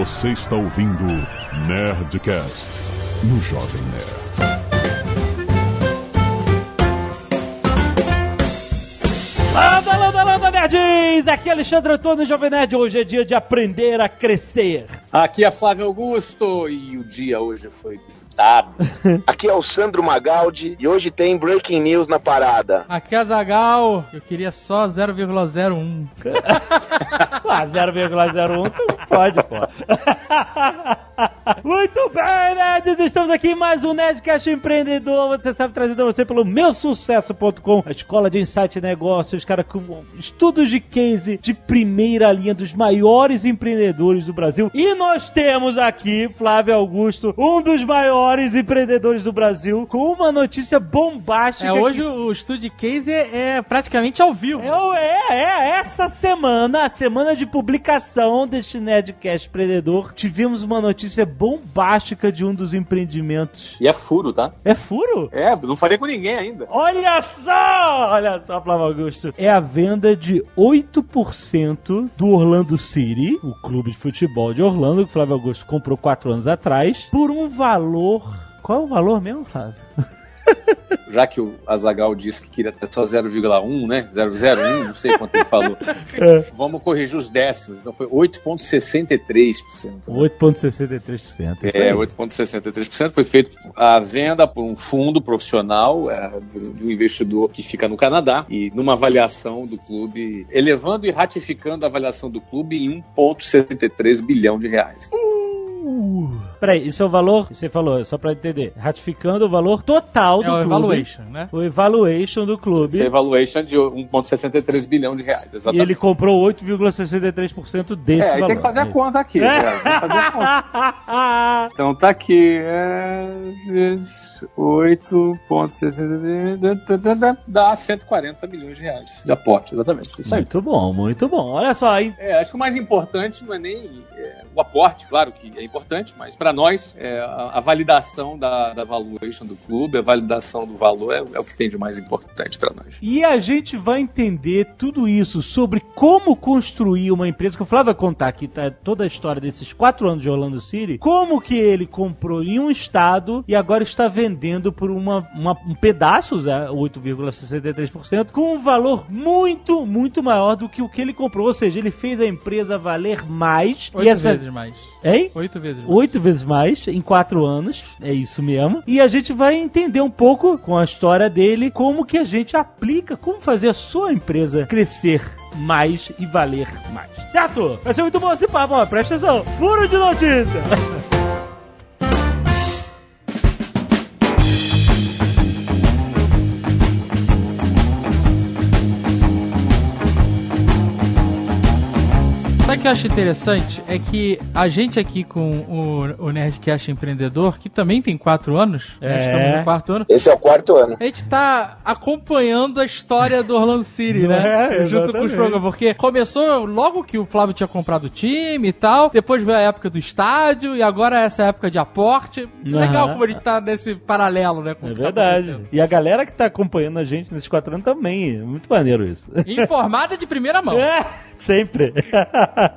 Você está ouvindo Nerdcast no Jovem Nerd. Landa, landa, landa, nerds! Aqui é Alexandre Antônio Jovem Nerd. Hoje é dia de aprender a crescer. Aqui é Flávio Augusto e o dia hoje foi disputado. Aqui é o Sandro Magaldi e hoje tem Breaking News na parada. Aqui é a Zagal, eu queria só 0,01. Ah, 0,01 tu pode, pô. Muito bem, nerds! Estamos aqui em mais um Nerdcast Empreendedor. Você sabe, trazido a você pelo meusucesso.com, a escola de insight e negócios, cara, com estudos de case de primeira linha dos maiores empreendedores do Brasil. E nós temos aqui, Flávio Augusto, um dos maiores empreendedores do Brasil, com uma notícia bombástica. É, hoje que- o estudo de case é, é praticamente ao vivo. É, é, é, essa semana, a semana de publicação deste Nerdcast Empreendedor, tivemos uma notícia bombástica de um dos empreendimentos. E é furo, tá? É furo? É, não falei com ninguém ainda. Olha só! Olha só, Flávio Augusto. É a venda de 8% do Orlando City, o clube de futebol de Orlando, que o Flávio Augusto comprou 4 anos atrás, por um valor. Qual é o valor mesmo, Flávio? Já que o Azagal disse que queria ter só 0,1, né? 0,01, não sei quanto ele falou. Vamos corrigir os décimos. Então foi 8,63%. né? 8,63%. isso É, aí. 8,63% foi feito a venda por um fundo profissional é, de um investidor que fica no Canadá e numa avaliação do clube, elevando e ratificando a avaliação do clube em 1,73 bilhão de reais. Peraí, isso é o valor, você falou, só pra entender, ratificando o valor total do É o clube. evaluation, né? O evaluation do clube. Essa evaluation de 1,63 bilhão de reais, E exatamente. ele comprou 8,63% desse É, valor. tem que fazer a conta aqui. né? Tem que fazer a conta. Então tá aqui. É, vezes 8,63 dá 140 milhões de reais de aporte, exatamente. Isso aí. Muito bom, muito bom. Olha só, aí. É, acho que o mais importante não é nem é, o aporte, claro que é importante, mas para nós é, a, a validação da, da valuation do clube, a validação do valor é, é o que tem de mais importante para nós. E a gente vai entender tudo isso sobre como construir uma empresa, que o Flávio vai contar aqui tá, toda a história desses quatro anos de Orlando City, como que ele comprou em um estado e agora está vendendo por uma, uma- um pedaço, Zé, 8,63%, com um valor muito, muito maior do que o que ele comprou. Ou seja, ele fez a empresa valer mais. Oito e essa... vezes mais. Hein? Oito vezes mais. Oito vezes mais em quatro anos, é isso mesmo. E a gente vai entender um pouco com a história dele como que a gente aplica, como fazer a sua empresa crescer mais e valer mais. Certo? Vai ser muito bom esse papo, ó. Presta atenção. Furo de notícia. que eu acho interessante? É que a gente aqui com o, o Nerdcast Empreendedor, que também tem quatro anos, É. né? estamos no quarto ano, Esse é o quarto ano. a gente tá acompanhando a história do Orlando City, né? É, Junto com o. Strogan, porque começou logo que o Flávio tinha comprado o time e tal, depois veio a época do estádio e agora essa época de aporte. Legal Aham. como a gente tá nesse paralelo, né? com o É tá verdade. acontecendo. E a galera que tá acompanhando a gente nesses quatro anos também. É muito maneiro isso. Informada de primeira mão. É, sempre.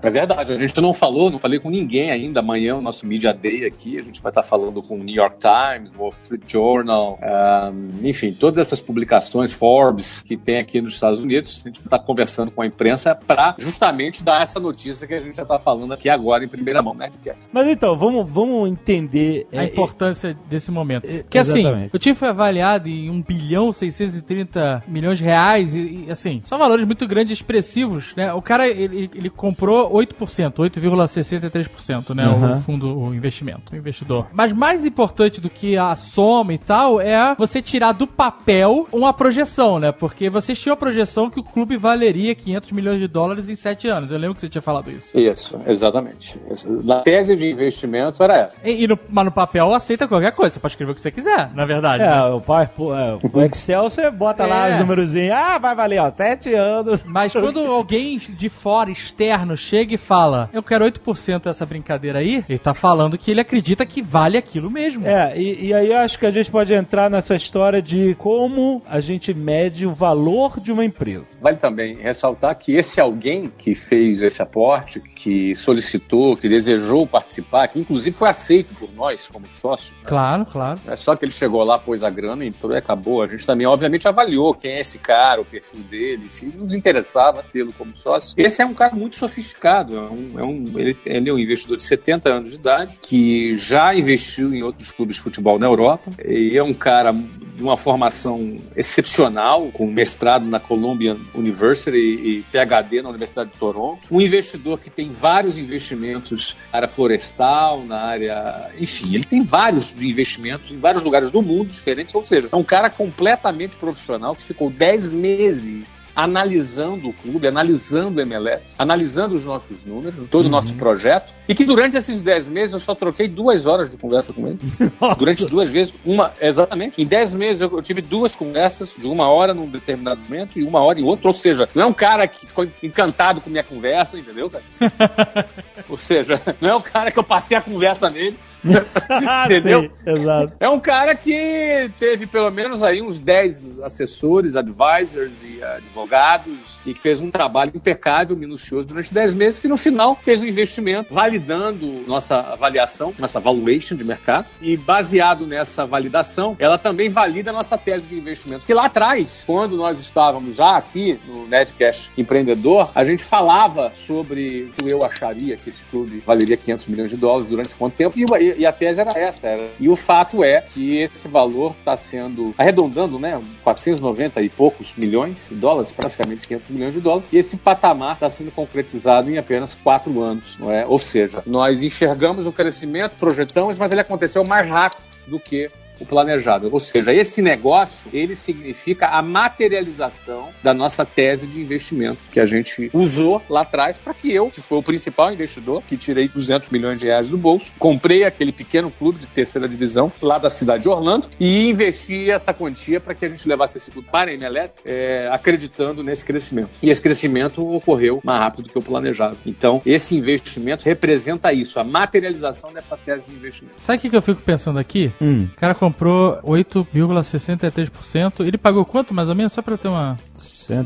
É verdade, a gente não falou, não falei com ninguém ainda. Amanhã o nosso Media Day aqui, a gente vai estar falando com o New York Times, Wall Street Journal, um, enfim, todas essas publicações, Forbes, que tem aqui nos Estados Unidos. A gente vai estar conversando com a imprensa para justamente dar essa notícia que a gente já está falando aqui agora em primeira mão, né. Mas então, vamos, vamos entender. a é, importância desse momento. é, Porque assim, o time foi avaliado em 1 bilhão 630 milhões de reais e, e, assim, são valores muito grandes e expressivos, né? O cara, ele, ele comprou 8%, 8,63%, né? Uhum. O fundo, o investimento, o investidor. Mas mais importante do que a soma e tal é você tirar do papel uma projeção, né? Porque você tinha a projeção que o clube valeria 500 milhões de dólares em 7 anos. Eu lembro que você tinha falado isso. Isso, exatamente. Na tese de investimento era essa. E, e no, mas no papel aceita qualquer coisa. Você pode escrever o que você quiser, na verdade. né? É, o PowerPoint, é, o Excel você bota lá É. os númerozinhos. Ah, vai valer, ó, sete anos. Mas quando alguém de fora, externo, chega e fala, eu quero 8% dessa brincadeira aí, ele tá falando que ele acredita que vale aquilo mesmo. É, e, e aí eu acho que a gente pode entrar nessa história de como a gente mede o valor de uma empresa. Vale também ressaltar que esse alguém que fez esse aporte, que solicitou, que desejou participar, que inclusive foi aceito por nós como sócio. Claro, claro. Não é só que ele chegou lá, pôs a grana, entrou e acabou. A gente também, obviamente, avaliou quem é esse cara, o perfil dele, se nos interessava tê-lo como sócio. Esse é um cara muito sofisticado. É um, é um, ele, ele é um investidor de 70 anos de idade, que já investiu em outros clubes de futebol na Europa. E é um cara de uma formação excepcional, com mestrado na Columbia University e PhD na Universidade de Toronto. Um investidor que tem vários investimentos na área florestal, na área. Enfim, ele tem vários investimentos em vários lugares do mundo diferentes. Ou seja, é um cara completamente profissional que ficou 10 meses analisando o clube, analisando o MLS, analisando os nossos números, todo o nosso projeto, e que durante esses 10 meses eu só troquei duas horas de conversa com ele. Nossa. Durante duas vezes, uma, exatamente. Em 10 meses eu, eu tive duas conversas, de uma hora num determinado momento e uma hora em outro. Ou seja, não é um cara que ficou encantado com minha conversa, entendeu, cara? Ou seja, não é um cara que eu passei a conversa nele. Entendeu? Sim, exato. É um cara que teve pelo menos aí uns 10 assessores, advisors e advogados e que fez um trabalho impecável, minucioso durante 10 meses, que no final fez um investimento validando nossa avaliação, nossa valuation de mercado e baseado nessa validação, ela também valida a nossa tese de investimento. Que lá atrás, quando nós estávamos já aqui no Netcash Empreendedor, a gente falava sobre o que eu acharia que esse clube valeria 500 milhões de dólares durante quanto tempo e, e a tese era essa. Era. E o fato é que esse valor está sendo, arredondando, né, 490 e poucos milhões de dólares, praticamente 500 milhões de dólares, e esse patamar está sendo concretizado em apenas quatro anos, não é? Ou seja, nós enxergamos o crescimento, projetamos, mas ele aconteceu mais rápido do que o planejado. Ou seja, esse negócio, ele significa a materialização da nossa tese de investimento que a gente usou lá atrás para que eu, que foi o principal investidor, que tirei 200 milhões de reais do bolso, comprei aquele pequeno clube de terceira divisão lá da cidade de Orlando e investi essa quantia para que a gente levasse esse clube para a MLS, é, acreditando nesse crescimento. E esse crescimento ocorreu mais rápido do que o planejado. Então, esse investimento representa isso, a materialização dessa tese de investimento. Sabe o que, eu fico pensando aqui? Hum. O cara comprou 8,63%. Ele pagou quanto, mais ou menos? Só pra eu ter uma...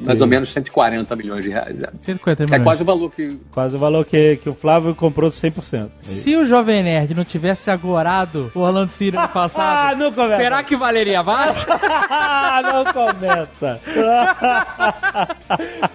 Mais ou menos 140 milhões de reais. É, 140 é milhões. quase o valor que Quase o valor que, que o Flávio comprou 100%. Se o Jovem Nerd não tivesse agorado o Orlando City Ah, passado, não começa. será que valeria mais? não começa.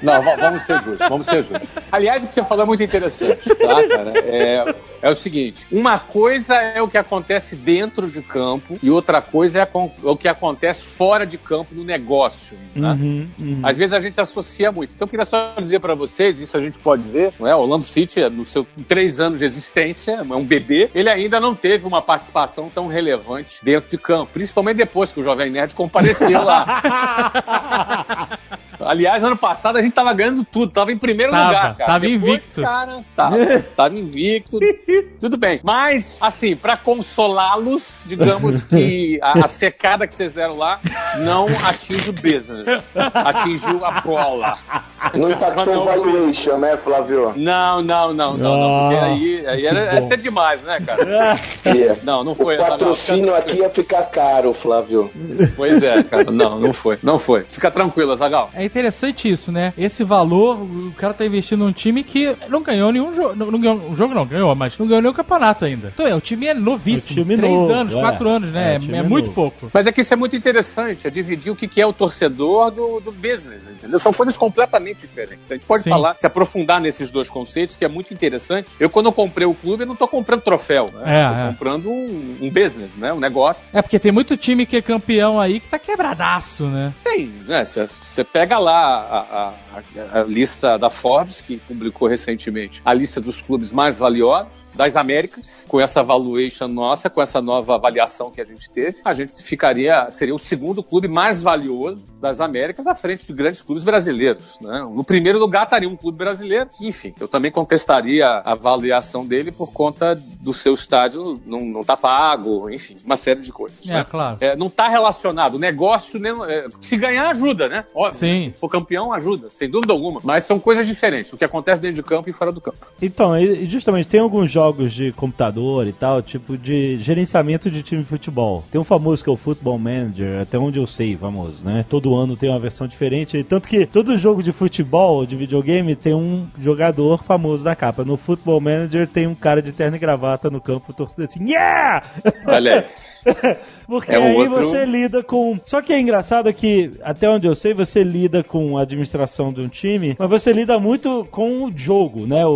Não, va- vamos ser justos, vamos ser justos. Aliás, o que você falou é muito interessante, tá, cara? É, é o seguinte: uma coisa é o que acontece dentro de campo e outra coisa é com- o que acontece fora de campo no negócio. Né? Uhum, uhum. Às vezes a gente associa muito. Então, eu queria só dizer para vocês, isso a gente pode dizer, não é? Orlando City, no seu três anos de existência, é um bebê, ele ainda não teve uma participação tão relevante dentro de campo, principalmente depois que o Jovem Nerd compareceu lá. Aliás, ano passado a gente tava ganhando tudo, tava em primeiro Tava, lugar, cara. tava Depois, invicto. Cara, tava, tava invicto. tudo bem. Mas, assim, pra consolá-los, digamos que a, a secada que vocês deram lá não atinge o business, atingiu a bola. Não impactou Não, o valuation, né, Flávio? Não, não, não, não, não, porque Ah, aí, aí era, bom. ser demais, né, cara? Yeah. Não, não O foi. patrocínio não, aqui ia ficar caro, Flávio. Pois é, cara. Não, não foi. Não foi. Fica tranquilo, Zagal. É interessante isso, né? Esse valor, o cara tá investindo num time que não ganhou nenhum jogo. Não, não ganhou um jogo, não, ganhou, mas não ganhou nenhum campeonato ainda. Então, é, o time é novíssimo. O time Três novo, anos, é. quatro anos, né? É, É, o time muito novo. pouco. Mas é que isso é muito interessante, é dividir o que que é o torcedor do, do business, entendeu? São coisas completamente diferentes. A gente pode Sim. falar, se aprofundar nesses dois conceitos, que é muito interessante. Eu, quando eu comprei o clube, eu não tô comprando troféu, né? É, tô é. comprando um, um business, né? Um negócio. É porque tem muito time que é campeão aí que tá quebradaço, né? Sim, né? Você pega lá a, a- a- a lista da Forbes, que publicou recentemente a lista dos clubes mais valiosos das Américas, com essa valuation nossa, com essa nova avaliação que a gente teve, a gente ficaria, seria o segundo clube mais valioso das Américas à frente de grandes clubes brasileiros. Né? No primeiro lugar estaria um clube brasileiro, que, enfim, eu também contestaria a avaliação dele por conta do seu estádio não, não tá pago, enfim, uma série de coisas. É, né? claro. É, não está relacionado. O negócio, né, é, se ganhar, ajuda, né? Óbvio. Sim, se sim. O campeão ajuda, sem dúvida alguma. Mas são coisas diferentes. O que acontece dentro de campo e fora do campo. Então, e justamente tem alguns jogos de computador e tal, tipo de gerenciamento de time de futebol. Tem um famoso que é o Football Manager, até onde eu sei, famoso, né? Todo ano tem uma versão diferente. Tanto que todo jogo de futebol, de videogame, tem um jogador famoso na capa. No Football Manager tem um cara de terno e gravata no campo torcendo assim, yeah! Olha aí. Porque É aí outro- você lida com. Só que é engraçado que, até onde eu sei, você lida com a administração de um time, mas você lida muito com o jogo, né? O,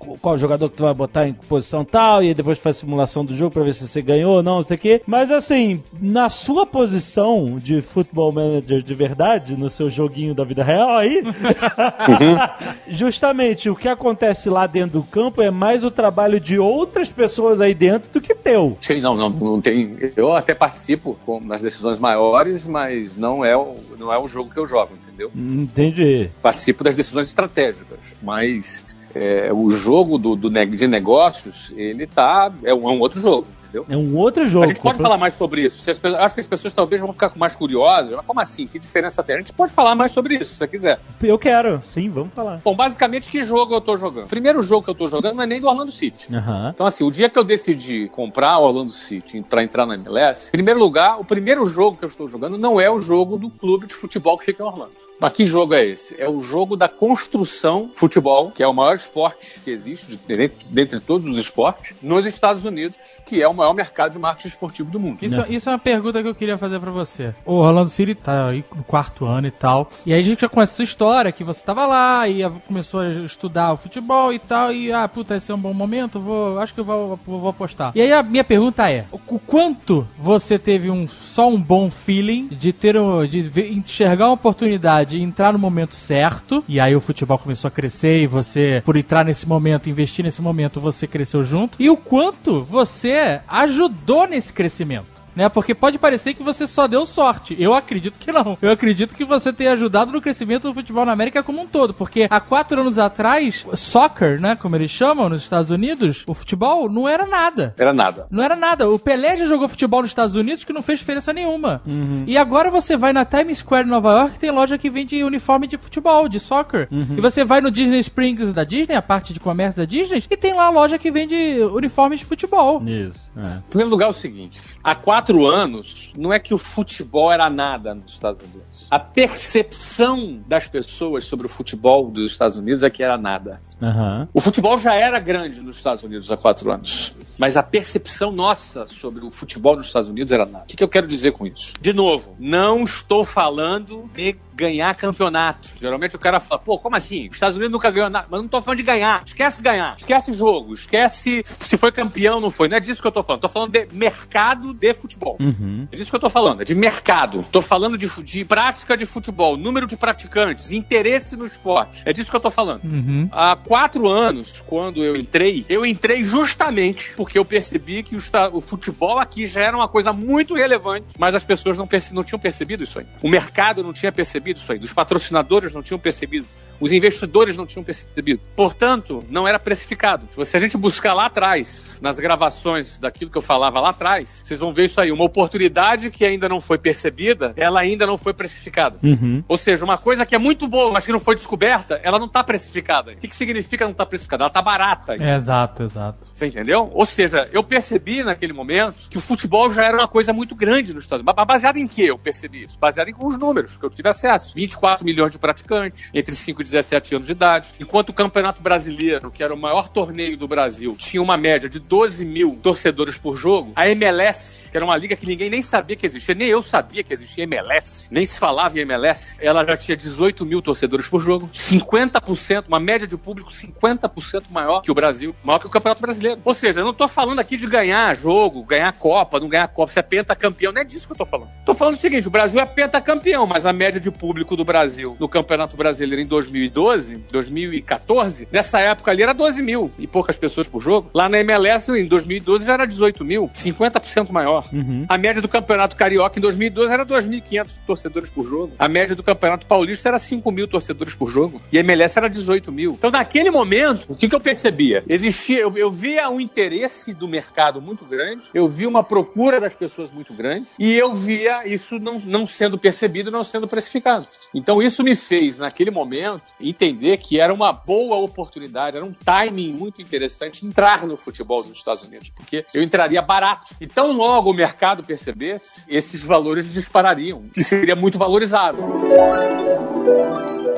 o- qual jogador que tu vai botar em posição tal, e aí depois faz simulação do jogo pra ver se você ganhou ou não, não sei o quê. Mas assim, na sua posição de futebol manager de verdade, no seu joguinho da vida real aí, justamente o que acontece lá dentro do campo é mais o trabalho de outras pessoas aí dentro do que teu. Sim, não, não, não tem. Eu até participo com- nas decisões maiores, mas não é, o, não é o jogo que eu jogo, entendeu? Entendi. Participo das decisões estratégicas, mas é, o jogo do, do de negócios, ele tá. É um, é um outro jogo, entendeu? É um outro jogo. A gente pode falar mais sobre isso. As acho que as pessoas talvez vão ficar mais curiosas. Mas como assim? Que diferença tem? A gente pode falar mais sobre isso, se você quiser. Eu quero, sim, vamos falar. Bom, basicamente, que jogo eu tô jogando? O primeiro jogo que eu tô jogando não é nem do Orlando City. Aham. Então, assim, o dia que eu decidi comprar o Orlando City para entrar na MLS, em primeiro lugar, o primeiro jogo que eu estou jogando não é o jogo do clube de futebol que fica em Orlando. Mas que jogo é esse? É o jogo da construção futebol, que é o maior esporte que existe, de- dentre, dentre todos os esportes, nos Estados Unidos, que é o maior mercado de marketing esportivo do mundo. Isso, isso é uma pergunta que eu queria fazer pra você. O Orlando City tá aí no quarto ano e tal. E aí a gente já conhece a sua história, que você tava lá e começou a estudar o futebol e tal. E, ah, puta, esse é um bom momento, vou, acho que eu vou, vou, vou apostar. E aí a minha pergunta é, o quanto você teve um, só um bom feeling de ter, um- de enxergar uma oportunidade e entrar no momento certo, e aí o futebol começou a crescer e você, por entrar nesse momento, investir nesse momento, você cresceu junto. E o quanto você ajudou nesse crescimento né? Porque pode parecer que você só deu sorte. Eu acredito que não. Eu acredito que você tenha ajudado no crescimento do futebol na América como um todo. Porque há quatro anos atrás, soccer, né? Como eles chamam nos Estados Unidos, o futebol não era nada. Era nada. Não era nada. O Pelé já jogou futebol nos Estados Unidos que não fez diferença nenhuma. E agora você vai na Times Square Nova York, tem loja que vende uniforme de futebol, de soccer. E você vai no Disney Springs da Disney, a parte de comércio da Disney, e tem lá a loja que vende uniformes de futebol. Isso. É. Em primeiro lugar, é o seguinte: há quatro anos, não é que o futebol era nada nos Estados Unidos. A percepção das pessoas sobre o futebol dos Estados Unidos é que era nada. Aham. O futebol já era grande nos Estados Unidos há quatro anos. Mas a percepção nossa sobre o futebol nos Estados Unidos era nada. O que, que eu quero dizer com isso? De novo, não estou falando de ganhar campeonato. Geralmente o cara fala, pô, como assim? Os Estados Unidos nunca ganhou nada. Mas não estou falando de ganhar. Esquece ganhar. Esquece jogo. Esquece se foi campeão ou não foi. Não é disso que eu estou falando. Estou falando de mercado de futebol. Uhum. É disso que eu tô falando, é de mercado. Tô falando de, de prática de futebol, número de praticantes, interesse no esporte. É disso que eu tô falando. Uhum. Há quatro anos, quando eu entrei, eu entrei justamente porque eu percebi que o, o futebol aqui já era uma coisa muito relevante, mas as pessoas não, não tinham percebido isso aí. O mercado não tinha percebido isso aí, os patrocinadores não tinham percebido. Os investidores não tinham percebido. Portanto, não era precificado. Se a gente buscar lá atrás, nas gravações daquilo que eu falava lá atrás, vocês vão ver isso aí. Uma oportunidade que ainda não foi percebida, ela ainda não foi precificada. Uhum. Ou seja, uma coisa que é muito boa, mas que não foi descoberta, ela não está precificada. O que, que significa não estar precificada? Ela está barata. Exato, exato. Você entendeu? Ou seja, eu percebi naquele momento que o futebol já era uma coisa muito grande nos Estados Unidos. Baseado em que eu percebi isso? Baseado em os números que eu tive acesso. 24 milhões de praticantes, entre 5 e 17 anos de idade. Enquanto o Campeonato Brasileiro, que era o maior torneio do Brasil, tinha uma média de 12 mil torcedores por jogo, a MLS, que era uma liga que ninguém nem sabia que existia, nem eu sabia que existia MLS, nem se falava em MLS, ela já tinha 18 mil torcedores por jogo, 50%, uma média de público 50% maior que o Brasil, maior que o Campeonato Brasileiro. Ou seja, eu não tô falando aqui de ganhar jogo, ganhar Copa, não ganhar Copa, se é pentacampeão, não é disso que eu tô falando. Tô falando o seguinte, o Brasil é pentacampeão, mas a média de público do Brasil no Campeonato Brasileiro em 2012, 2014, nessa época ali era 12 mil e poucas pessoas por jogo. Lá na MLS, em 2012, já era 18 mil, 50% maior. Uhum. A média do Campeonato Carioca em 2012 era 2.500 torcedores por jogo. A média do Campeonato Paulista era 5 mil torcedores por jogo. E a MLS era 18 mil. Então, naquele momento, o que, que eu percebia? Existia, eu, eu via um interesse do mercado muito grande, eu via uma procura das pessoas muito grande, e eu via isso não, não sendo percebido, não sendo precificado. Então, isso me fez, naquele momento, entender que era uma boa oportunidade, era um timing muito interessante entrar no futebol dos Estados Unidos, porque eu entraria barato. E tão logo o mercado percebesse, esses valores disparariam, que seria muito valorizado.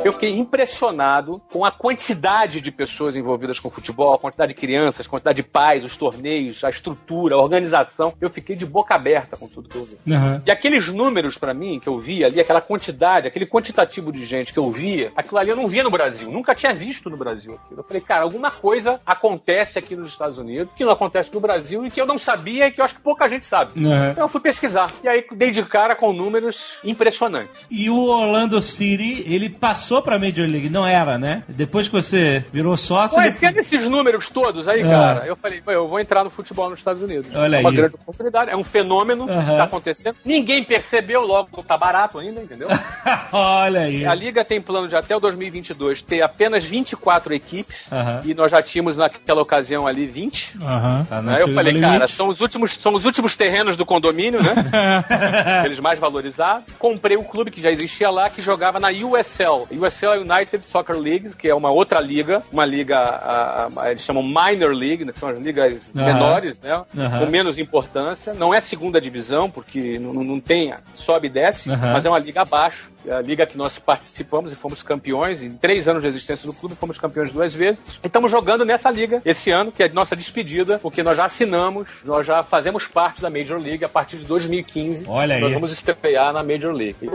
Eu fiquei impressionado com a quantidade de pessoas envolvidas com futebol, a quantidade de crianças, a quantidade de pais, os torneios, a estrutura, a organização. Eu fiquei de boca aberta com tudo que eu vi. Uhum. E aqueles números para mim que eu via ali, aquela quantidade, aquele quantitativo de gente que eu via, aquilo ali eu não via no Brasil, nunca tinha visto no Brasil aquilo. Eu falei, cara, alguma coisa acontece aqui nos Estados Unidos que não acontece no Brasil e que eu não sabia e que eu acho que pouca gente sabe. Uhum. Então eu fui pesquisar. E aí dei de cara com números impressionantes. E o Orlando City, ele passou pra Major League, não era, né? Depois que você virou sócio. ele- Conhecendo esses números todos aí, Ah. cara, eu falei, "Pô, eu vou entrar no futebol nos Estados Unidos. Olha é uma aí. grande oportunidade, é um fenômeno que tá acontecendo. Ninguém percebeu, logo tá barato ainda, entendeu? Olha aí. A Liga tem plano de até o 2022 ter apenas 24 equipes e nós já tínhamos naquela ocasião ali 20. Aham. Tá, Aí eu chega falei, cara, são os últimos, são os últimos terrenos do condomínio, né? Aqueles mais valorizados. Comprei um clube que já existia lá, que jogava na USL. USL United Soccer Leagues, que é uma outra liga, uma liga, a- a- eles chamam Minor League, né, que são as ligas menores, né? Com menos importância. Não é segunda divisão, porque não, não- tem, sobe e desce, mas é uma liga abaixo. É a liga que nós participamos e fomos campeões. Em três anos de existência do clube, fomos campeões duas vezes. E estamos jogando nessa liga esse ano, que é a nossa despedida, porque nós já assinamos, nós já fazemos parte da Major League a partir de 2015. Olha aí. Nós vamos estrear na Major League.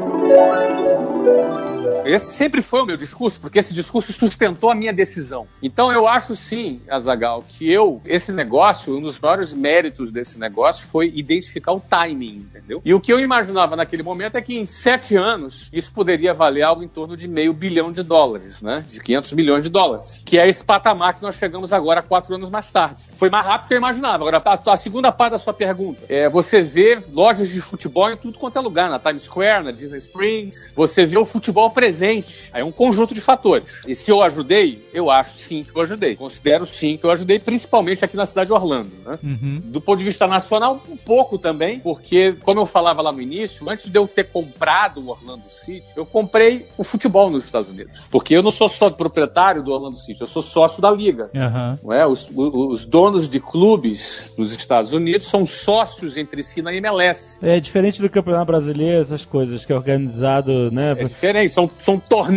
Esse sempre foi o meu discurso, porque esse discurso sustentou a minha decisão. Então eu acho sim, Azagal, que eu, esse negócio, um dos maiores méritos desse negócio foi identificar o timing, entendeu? E o que eu imaginava naquele momento é que em sete anos isso poderia valer algo em torno de meio bilhão de dólares, né? De 500 milhões de dólares. Que é esse patamar que nós chegamos agora, quatro anos mais tarde. Foi mais rápido do que eu imaginava. Agora, a, a segunda parte da sua pergunta. É, você vê lojas de futebol em tudo quanto é lugar, na Times Square, na Disney Springs. Você vê o futebol presente. Aí é um conjunto de fatores. E se eu ajudei, eu acho sim que eu ajudei. Considero sim que eu ajudei, principalmente aqui na cidade de Orlando, né? Uhum. Do ponto de vista nacional, um pouco também, porque, como eu falava lá no início, antes de eu ter comprado o Orlando City, eu comprei o futebol nos Estados Unidos. Porque eu não sou só proprietário do Orlando City, eu sou sócio da liga. Aham. Não é? os, os donos de clubes nos Estados Unidos são sócios entre si na MLS. É diferente do Campeonato Brasileiro, essas coisas que é organizado, né? É diferente, são, são torneios,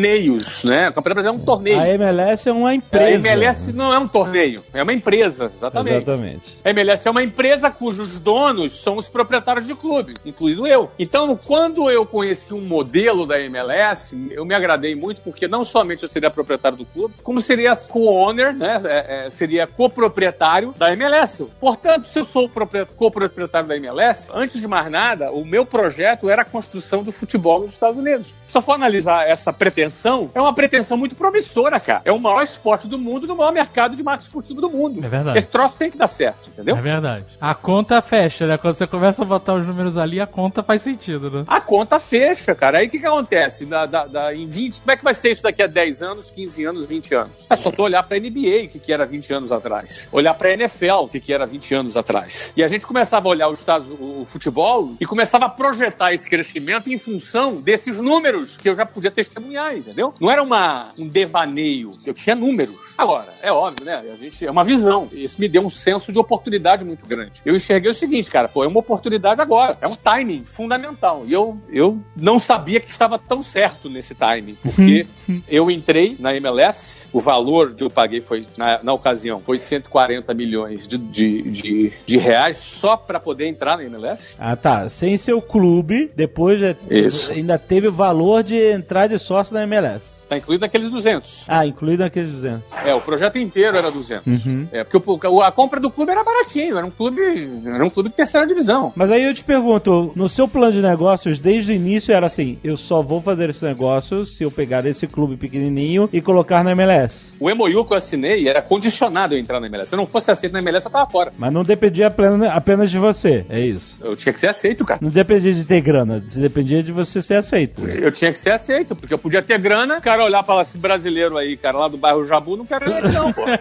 né? O Campeonato Brasileiro é um torneio. A MLS é uma A empresa. MLS não é um torneio, é uma empresa, exatamente. Exatamente. A MLS é uma empresa cujos donos são os proprietários de clubes, incluído eu. Então, quando eu conheci um modelo da MLS, eu me agradei muito porque não somente eu seria proprietário do clube, como seria co-owner, né? É, é, seria coproprietário da MLS. Portanto, se eu sou coproprietário da MLS, antes de mais nada, o meu projeto era a construção do futebol nos Estados Unidos. Se eu for analisar essa pretensão, é uma pretensão muito promissora, cara. É o maior esporte do mundo, no maior mercado de marketing esportivo do mundo. É verdade. Esse troço tem que dar certo, entendeu? É verdade. A conta fecha, né? Quando você começa a botar os números ali, a conta faz sentido, né? A conta fecha, cara. Aí o que, que acontece? Da, da- da- em 20, como é que vai ser isso daqui a 10 anos, 15 anos, 20 anos? É só tu olhar pra NBA, o que, que era 20 anos atrás. Olhar pra NFL, o que, que era 20 anos atrás. E a gente começava a olhar os Estados, o, o futebol e começava a projetar esse crescimento em função desses números que eu já podia testemunhar, entendeu? Não era uma, um devaneio, eu tinha números. Agora, é óbvio, né? A gente, é uma visão. Isso me deu um senso de oportunidade muito grande. Eu enxerguei o seguinte, cara, pô, é uma oportunidade agora. É um timing fundamental. E eu, eu não sabia que estava tão certo nesse timing, porque eu entrei na MLS, o valor que eu paguei foi, na, na ocasião, foi 140 milhões de, de, de, de reais só para poder entrar na MLS. Ah, tá. Sem seu clube, depois é- Isso. ainda teve o valor de entrar de sócio na MLS. Tá incluído naqueles 200. Ah, incluído naqueles 200. É, o projeto inteiro era 200. Uhum. É, porque o- a compra do clube era baratinho, era um clube, era um clube de terceira divisão. Mas aí eu te pergunto, no seu plano de negócios, desde o início era assim, eu só vou fazer esse negócio se eu pegar esse clube pequenininho e colocar na MLS. O MOU que eu assinei era condicionado a eu entrar na MLS. Se eu não fosse aceito na MLS, eu tava fora. Mas não dependia apenas de você, é isso. Eu tinha que ser aceito, cara. Não dependia de ter grana, dependia de você ser aceito. Eu tinha que ser aceito, porque eu podia ter grana, o cara olhar pra esse brasileiro aí, cara, lá do bairro Jabu, não quero ele aqui não, pô.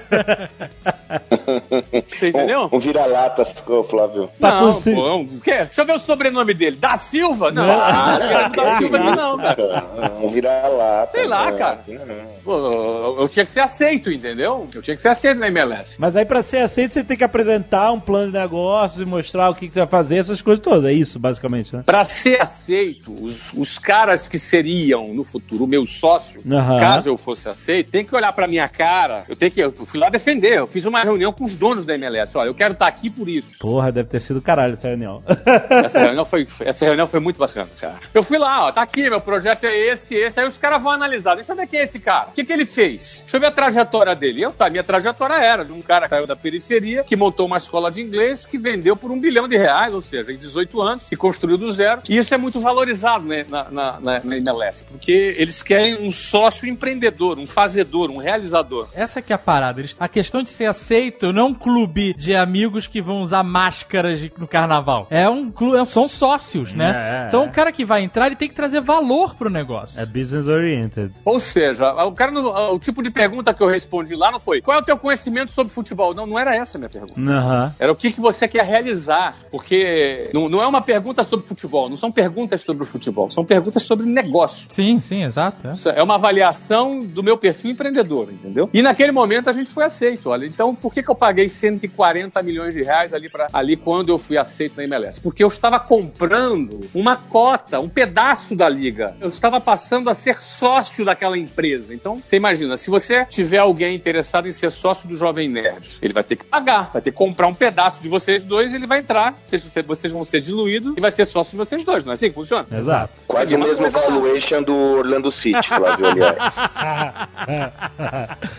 Você entendeu? Um, um vira-lata, Flávio. Tá não, ci- pô, o quê? Deixa eu ver o sobrenome dele. Da Silva? Não, Ah, não quero da Silva aqui não, cara. Um vira-lata. Sei lá, né? cara. Não. Pô, eu, eu tinha que ser aceito, entendeu? Eu tinha que ser aceito na MLS. Mas aí, pra ser aceito, você tem que apresentar um plano de negócios e mostrar o que, que você vai fazer, essas coisas todas. É isso, basicamente, né? Pra ser aceito, os, os caras que seriam no futuro o meu sócio, Aham. caso eu fosse aceito, tem que olhar pra minha cara. Eu tenho que. Eu fui lá defender. Eu fiz uma reunião com os donos da MLS. Olha, eu quero estar aqui por isso. Porra, deve ter sido caralho essa reunião. Essa reunião foi, essa reunião foi muito bacana, cara. Eu fui lá, ó, tá aqui, meu projeto é esse, esse. Aí os caras vão analisar. Deixa eu ver quem é esse cara. O que, que ele fez? Deixa eu ver a trajetória dele. Eu, tá, minha trajetória era de um cara que saiu da periferia, que montou uma escola de inglês, que vendeu por um bilhão de reais, ou seja, em 18 anos, e construiu do zero. E isso é muito valorizado né, na, na, na, na MLS, porque eles querem um sócio empreendedor, um fazedor, um realizador. Essa que é a parada. Eles- A questão de ser aceito não é um clube de amigos que vão usar máscaras de- no carnaval. É um clube, são sócios, né? É, é, então é. o cara que vai entrar, ele tem que trazer valor pro negócio. É business oriented. Ou seja, o cara não- o tipo de pergunta que eu respondi lá não foi qual é o teu conhecimento sobre futebol? Não, não era essa a minha pergunta. Aham. Era o que, que você quer realizar. Porque não, não é uma pergunta sobre futebol, não são perguntas sobre o futebol, são perguntas sobre negócio. Sim, sim, exato. é. Isso é uma avaliação do meu perfil empreendedor, entendeu? E naquele momento a gente foi aceito. Olha, então por que, que eu paguei 140 milhões de reais ali, pra, ali quando eu fui aceito na MLS? Porque eu estava comprando uma cota, um pedaço da liga. Eu estava passando a ser sócio daquela empresa. Então, você imagina, se você tiver alguém interessado em ser sócio do Jovem Nerd, ele vai ter que pagar, vai ter que comprar um pedaço de vocês dois e ele vai entrar, vocês, vocês vão ser diluídos e vai ser sócio de vocês dois, não é assim que funciona? Exato. Quase o mesmo lá. Valuation do Orlando City, Flávio, aliás.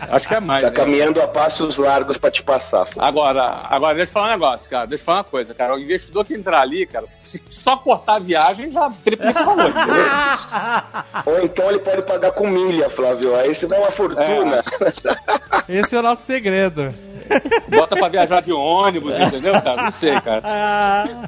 Acho que é mais. Tá né? caminhando a passos largos pra te passar. Flávio. Agora, agora, deixa eu falar um negócio, cara. Deixa eu falar uma coisa, cara. O investidor que entrar ali, cara, se só cortar a viagem já triplica o valor? Ou então ele pode pagar com milha, Flávio. Aí você dá uma fortuna. Esse é o nosso segredo. Bota pra viajar de ônibus, entendeu, cara? Não sei, cara.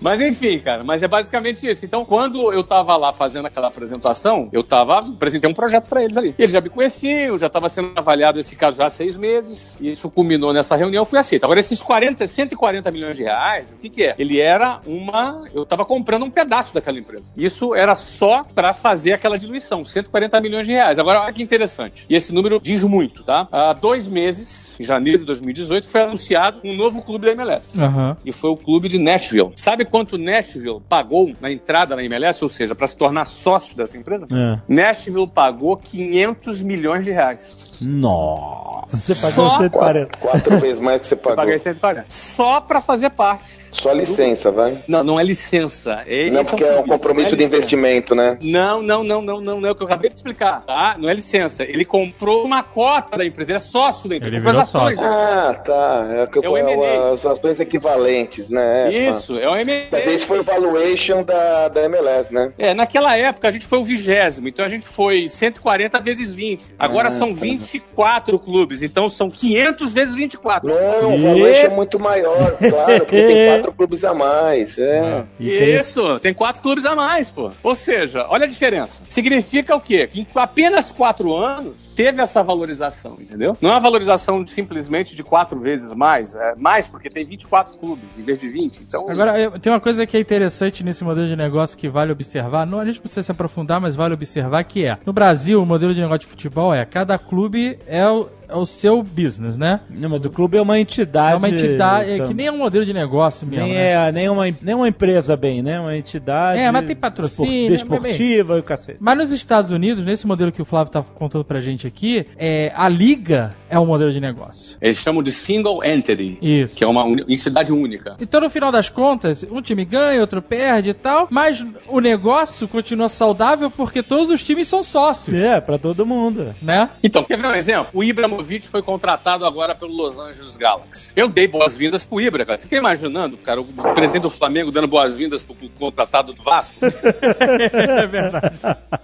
Mas enfim, cara, mas é basicamente isso. Então, quando eu tava lá fazendo aquela apresentação, eu tava, apresentei um projeto pra eles ali. Eles já me conheciam, já tava sendo avaliado esse caso já há seis meses, e isso culminou nessa reunião, eu fui aceito. Agora, esses 40, 140 milhões de reais, o que que é? Ele era uma... Eu tava comprando um pedaço daquela empresa. Isso era só pra fazer aquela diluição, 140 milhões de reais. Agora, olha que interessante. E esse número diz muito, tá? Há dois meses, em janeiro de 2018, foi anunciado um novo clube da MLS Aham. e foi o clube de Nashville. Sabe quanto Nashville pagou na entrada na MLS, ou seja, para se tornar sócio dessa empresa? É. Nashville pagou 500 milhões de reais. Nossa. Você pagou Só 140. Quatro vezes mais que você Eu pagou. paguei 140. Só para fazer parte. Só licença, vai. Não, não é licença. É, Não, porque é um compromisso é de investimento, né? Não, não, não, não, não, não, é o que eu acabei de explicar, tá? Não é licença. Ele comprou uma cota da empresa, ele é sócio da empresa. Ele virou ações. Ah, tá. É, o que É o é o- M&A. as ações equivalentes, né? É, Isso, é o M&A. Mas esse foi o valuation da, da MLS, né? É, naquela época a gente foi o vigésimo, então a gente foi 140 vezes 20. Agora Ah, são tá. 24 clubes, então são 500 vezes 24. Não, o E- valuation é muito maior, claro, porque tem quatro clubes a mais. É. Tem- Isso, tem quatro clubes a mais, pô. Ou seja, olha a diferença. Significa o quê? Que em apenas quatro anos teve essa valorização, entendeu? Não é uma valorização simplesmente de quatro vezes mais, é mais porque tem 24 clubes em vez de 20. Então, Agora, tem uma coisa que é interessante nesse modelo de negócio que vale observar. Não, a gente precisa se aprofundar, mas vale observar que é. No Brasil, o modelo de negócio de futebol é cada clube é o, é o seu business, né? Não, mas o clube é uma entidade. É uma entidade, é então, que nem é um modelo de negócio mesmo. nem, né? é, nem, uma, nem uma empresa bem, né? Uma entidade. É, mas tem patrocínio, Desportiva e o cacete. Mas nos Estados Unidos, nesse modelo que o Flávio tá contando pra gente aqui, é, a liga é um modelo de negócio. eles chamam de single entity, Isso. que é uma entidade única. Então, no final das contas, um time ganha, outro perde e tal, mas o negócio continua saudável porque todos os times são sócios, É, pra todo mundo. né? Então, quer ver um exemplo? O, Ibra, Ibrahimovic foi contratado agora pelo Los Angeles Galaxy. Eu dei boas-vindas pro Ibra, cara. Você fica imaginando, cara, o presidente do Flamengo dando boas-vindas pro, contratado do Vasco? É verdade.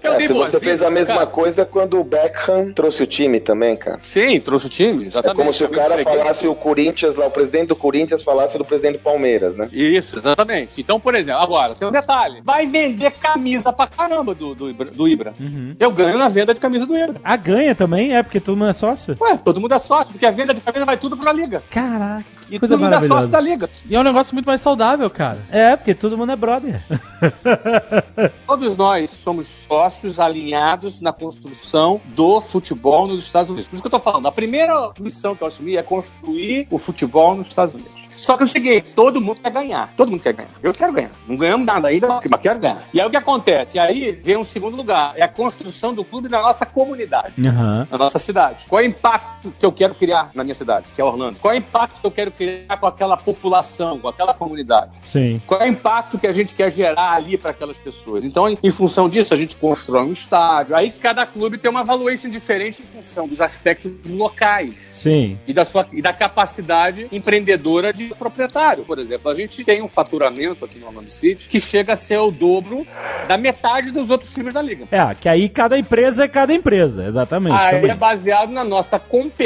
Eu É, dei se você fez a mesma cara. coisa quando o Beckham trouxe o time também, cara. Sim, trouxe o time, É exatamente. como se o cara falasse o Corinthians lá, o presidente do Corinthians falasse do presidente do Palmeiras, né? Isso, exatamente. Então, por exemplo, agora, tem um detalhe. Vai vender camisa pra caramba do, do, Ibra, do Ibra. Uhum. Eu ganho na venda de camisa do Ibra. A ganha também, é, porque todo mundo é sócio. Ué, todo mundo é sócio, porque a venda de camisa vai tudo pra liga. Caraca. E Coisa todo mundo é sócio da liga. E é um negócio muito mais saudável, cara. É, porque todo mundo é brother. Todos nós somos sócios alinhados na construção do futebol nos Estados Unidos. Por isso que eu tô falando, a primeira missão que eu assumi é construir o futebol nos Estados Unidos. Só que é o seguinte, todo mundo quer ganhar. Todo mundo quer ganhar. Eu quero ganhar. Não ganhamos nada ainda, mas quero ganhar. E aí o que acontece? Aí vem um segundo lugar. É a construção do clube na nossa comunidade. Aham. na nossa cidade. Qual é o impacto que eu quero criar na minha cidade, que é Orlando? Qual é o impacto que eu quero criar com aquela população, com aquela comunidade? Sim. Qual é o impacto que a gente quer gerar ali para aquelas pessoas? Então, em, em função disso, a gente constrói um estádio. Aí cada clube tem uma valuation diferente em função dos aspectos locais Sim. e da sua e da capacidade empreendedora de proprietário. Por exemplo, a gente tem um faturamento aqui no Orlando City que chega a ser o dobro da metade dos outros times da liga. É, que aí cada empresa é cada empresa, exatamente. Aí também. é baseado na nossa competência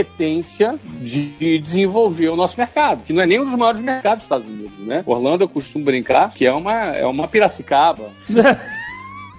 de desenvolver o nosso mercado, que não é nem um dos maiores mercados dos Estados Unidos, né? Orlando, eu costumo brincar que é uma, é uma Piracicaba.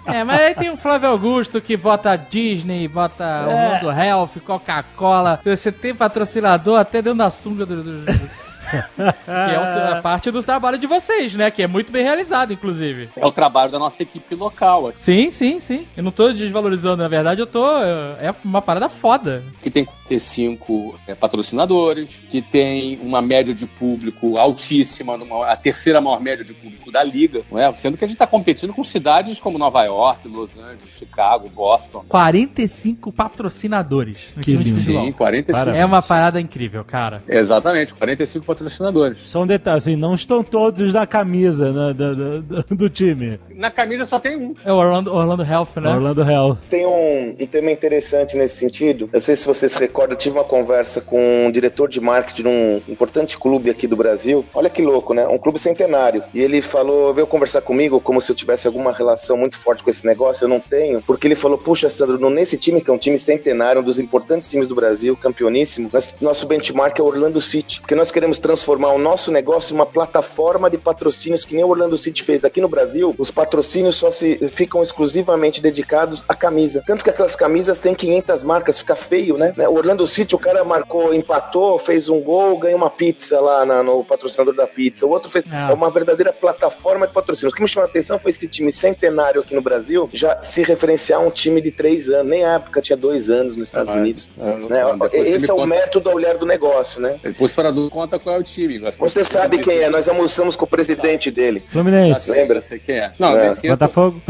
É, mas aí tem o Flávio Augusto que bota Disney, bota Orlando Health, Coca-Cola. Você tem patrocinador até dentro da sunga do. do- que é o a parte do trabalho de vocês, né? Que é muito bem realizado, inclusive. É o trabalho da nossa equipe local aqui, Sim, sim, sim. Eu não tô desvalorizando, na verdade, eu tô. É uma parada foda. que tem 45 é, patrocinadores, que tem uma média de público altíssima, numa- a terceira maior média de público da liga, não é? Sendo que a gente está competindo com cidades como Nova York, Los Angeles, Chicago, Boston. 45 patrocinadores no Que time de lindo. futebol. Sim, 45. Parabéns. É uma parada incrível, cara. Exatamente, 45 patrocinadores. Só um detalhe, assim, não estão todos na camisa né, do, do- do- time. Na camisa só tem um. É o Orlando, Orlando Health, né? Orlando Hell. Tem um, um tema interessante nesse sentido. Eu sei se vocês se recordam, eu tive uma conversa com um diretor de marketing de um importante clube aqui do Brasil. Olha que louco, né? Um clube centenário. E ele falou, veio conversar comigo como se eu tivesse alguma relação muito forte com esse negócio. Eu não tenho, porque ele falou: Puxa, Sandro, nesse time, que é um time centenário, um dos importantes times do Brasil, campeoníssimo, nós- nosso benchmark é Orlando City. Porque nós queremos transformar o nosso negócio em uma plataforma de patrocínios que nem o Orlando City fez. Aqui no Brasil, os patrocínios só se ficam exclusivamente dedicados à camisa. Tanto que aquelas camisas têm 500 marcas, fica feio, né? O Orlando City, o cara marcou, empatou, fez um gol, ganhou uma pizza lá na- no patrocinador da pizza. O outro fez. Ah. É uma verdadeira plataforma de patrocínios. O que me chamou a atenção foi esse time centenário aqui no Brasil já se referenciar a um time de três anos. Nem a época tinha dois anos nos Estados Ah, Unidos. é, eu não Né? você Esse é o conta. método ao olhar do negócio, né? Depois fora do conta qual é o time. Você sabe quem é, nós almoçamos com o presidente dele. Fluminense. Lembra? sei quem é. Não, É. Botafogo.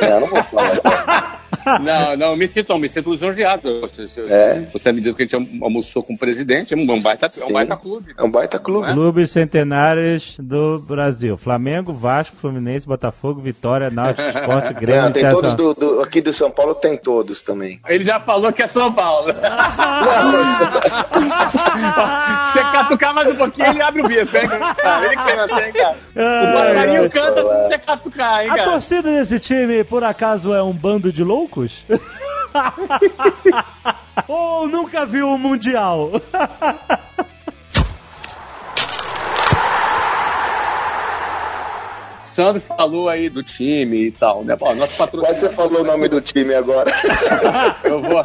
É, eu não vou falar. não, não, me sinto, me sinto lisonjeado. Você, É. você me diz que a gente almoçou com o presidente, é um baita, é um baita clube. É um baita clube. Não é? Clubes centenários do Brasil. Flamengo, Vasco, Fluminense, Botafogo, Vitória, Náutico, Esporte, Grêmio, Não, tem todos do, do- aqui do São Paulo, tem todos também. Ele já falou que é São Paulo. Se você catucar mais um pouquinho, ele abre o bico, hein, cara? Ele canta, hein, cara? O passarinho canta se você catucar, hein, A cara? torcida desse time, por acaso, é um bando de loucos? Ou nunca viu o Mundial? Sandro falou aí do time e tal, né? Pô, nosso patrocinador. Quase você falou o nome do time agora. Eu vou.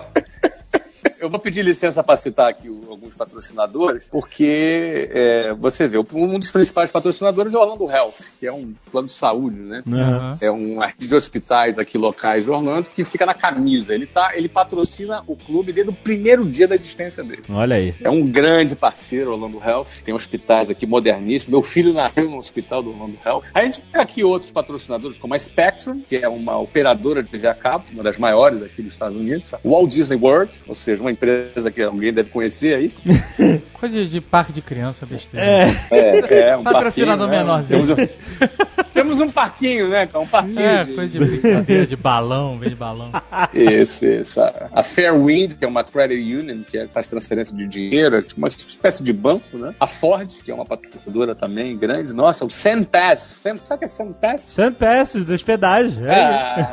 Eu vou pedir licença para citar aqui alguns patrocinadores, porque é, você vê, um dos principais patrocinadores é o Orlando Health, que é um plano de saúde, né? Aham. É um rede de hospitais aqui locais de Orlando que fica na camisa. Ele, tá, ele patrocina o clube desde o primeiro dia da existência dele. Olha aí. É um grande parceiro, Orlando Health. Tem hospitais aqui moderníssimos. Meu filho nasceu no hospital do Orlando Health. A gente tem aqui outros patrocinadores, como a Spectrum, que é uma operadora de TV a cabo, uma das maiores aqui dos Estados Unidos. O Walt Disney World, ou seja, uma empresa que alguém deve conhecer aí. coisa de, de parque de criança, besteira. É. É, é um Patrocinador né? menorzinho. Temos um, temos um parquinho, né? cara? Um parquinho. É, de- coisa de brincadeira, de balão, vem de balão. Isso, isso. A- A Fairwind, que é uma credit union, que é- faz transferência de dinheiro, é tipo uma espécie de banco, né? A Ford, que é uma patrocinadora também grande. Nossa, o SandPass. Sam, sabe o que é SandPass? Sam Passes dos pedágios. É.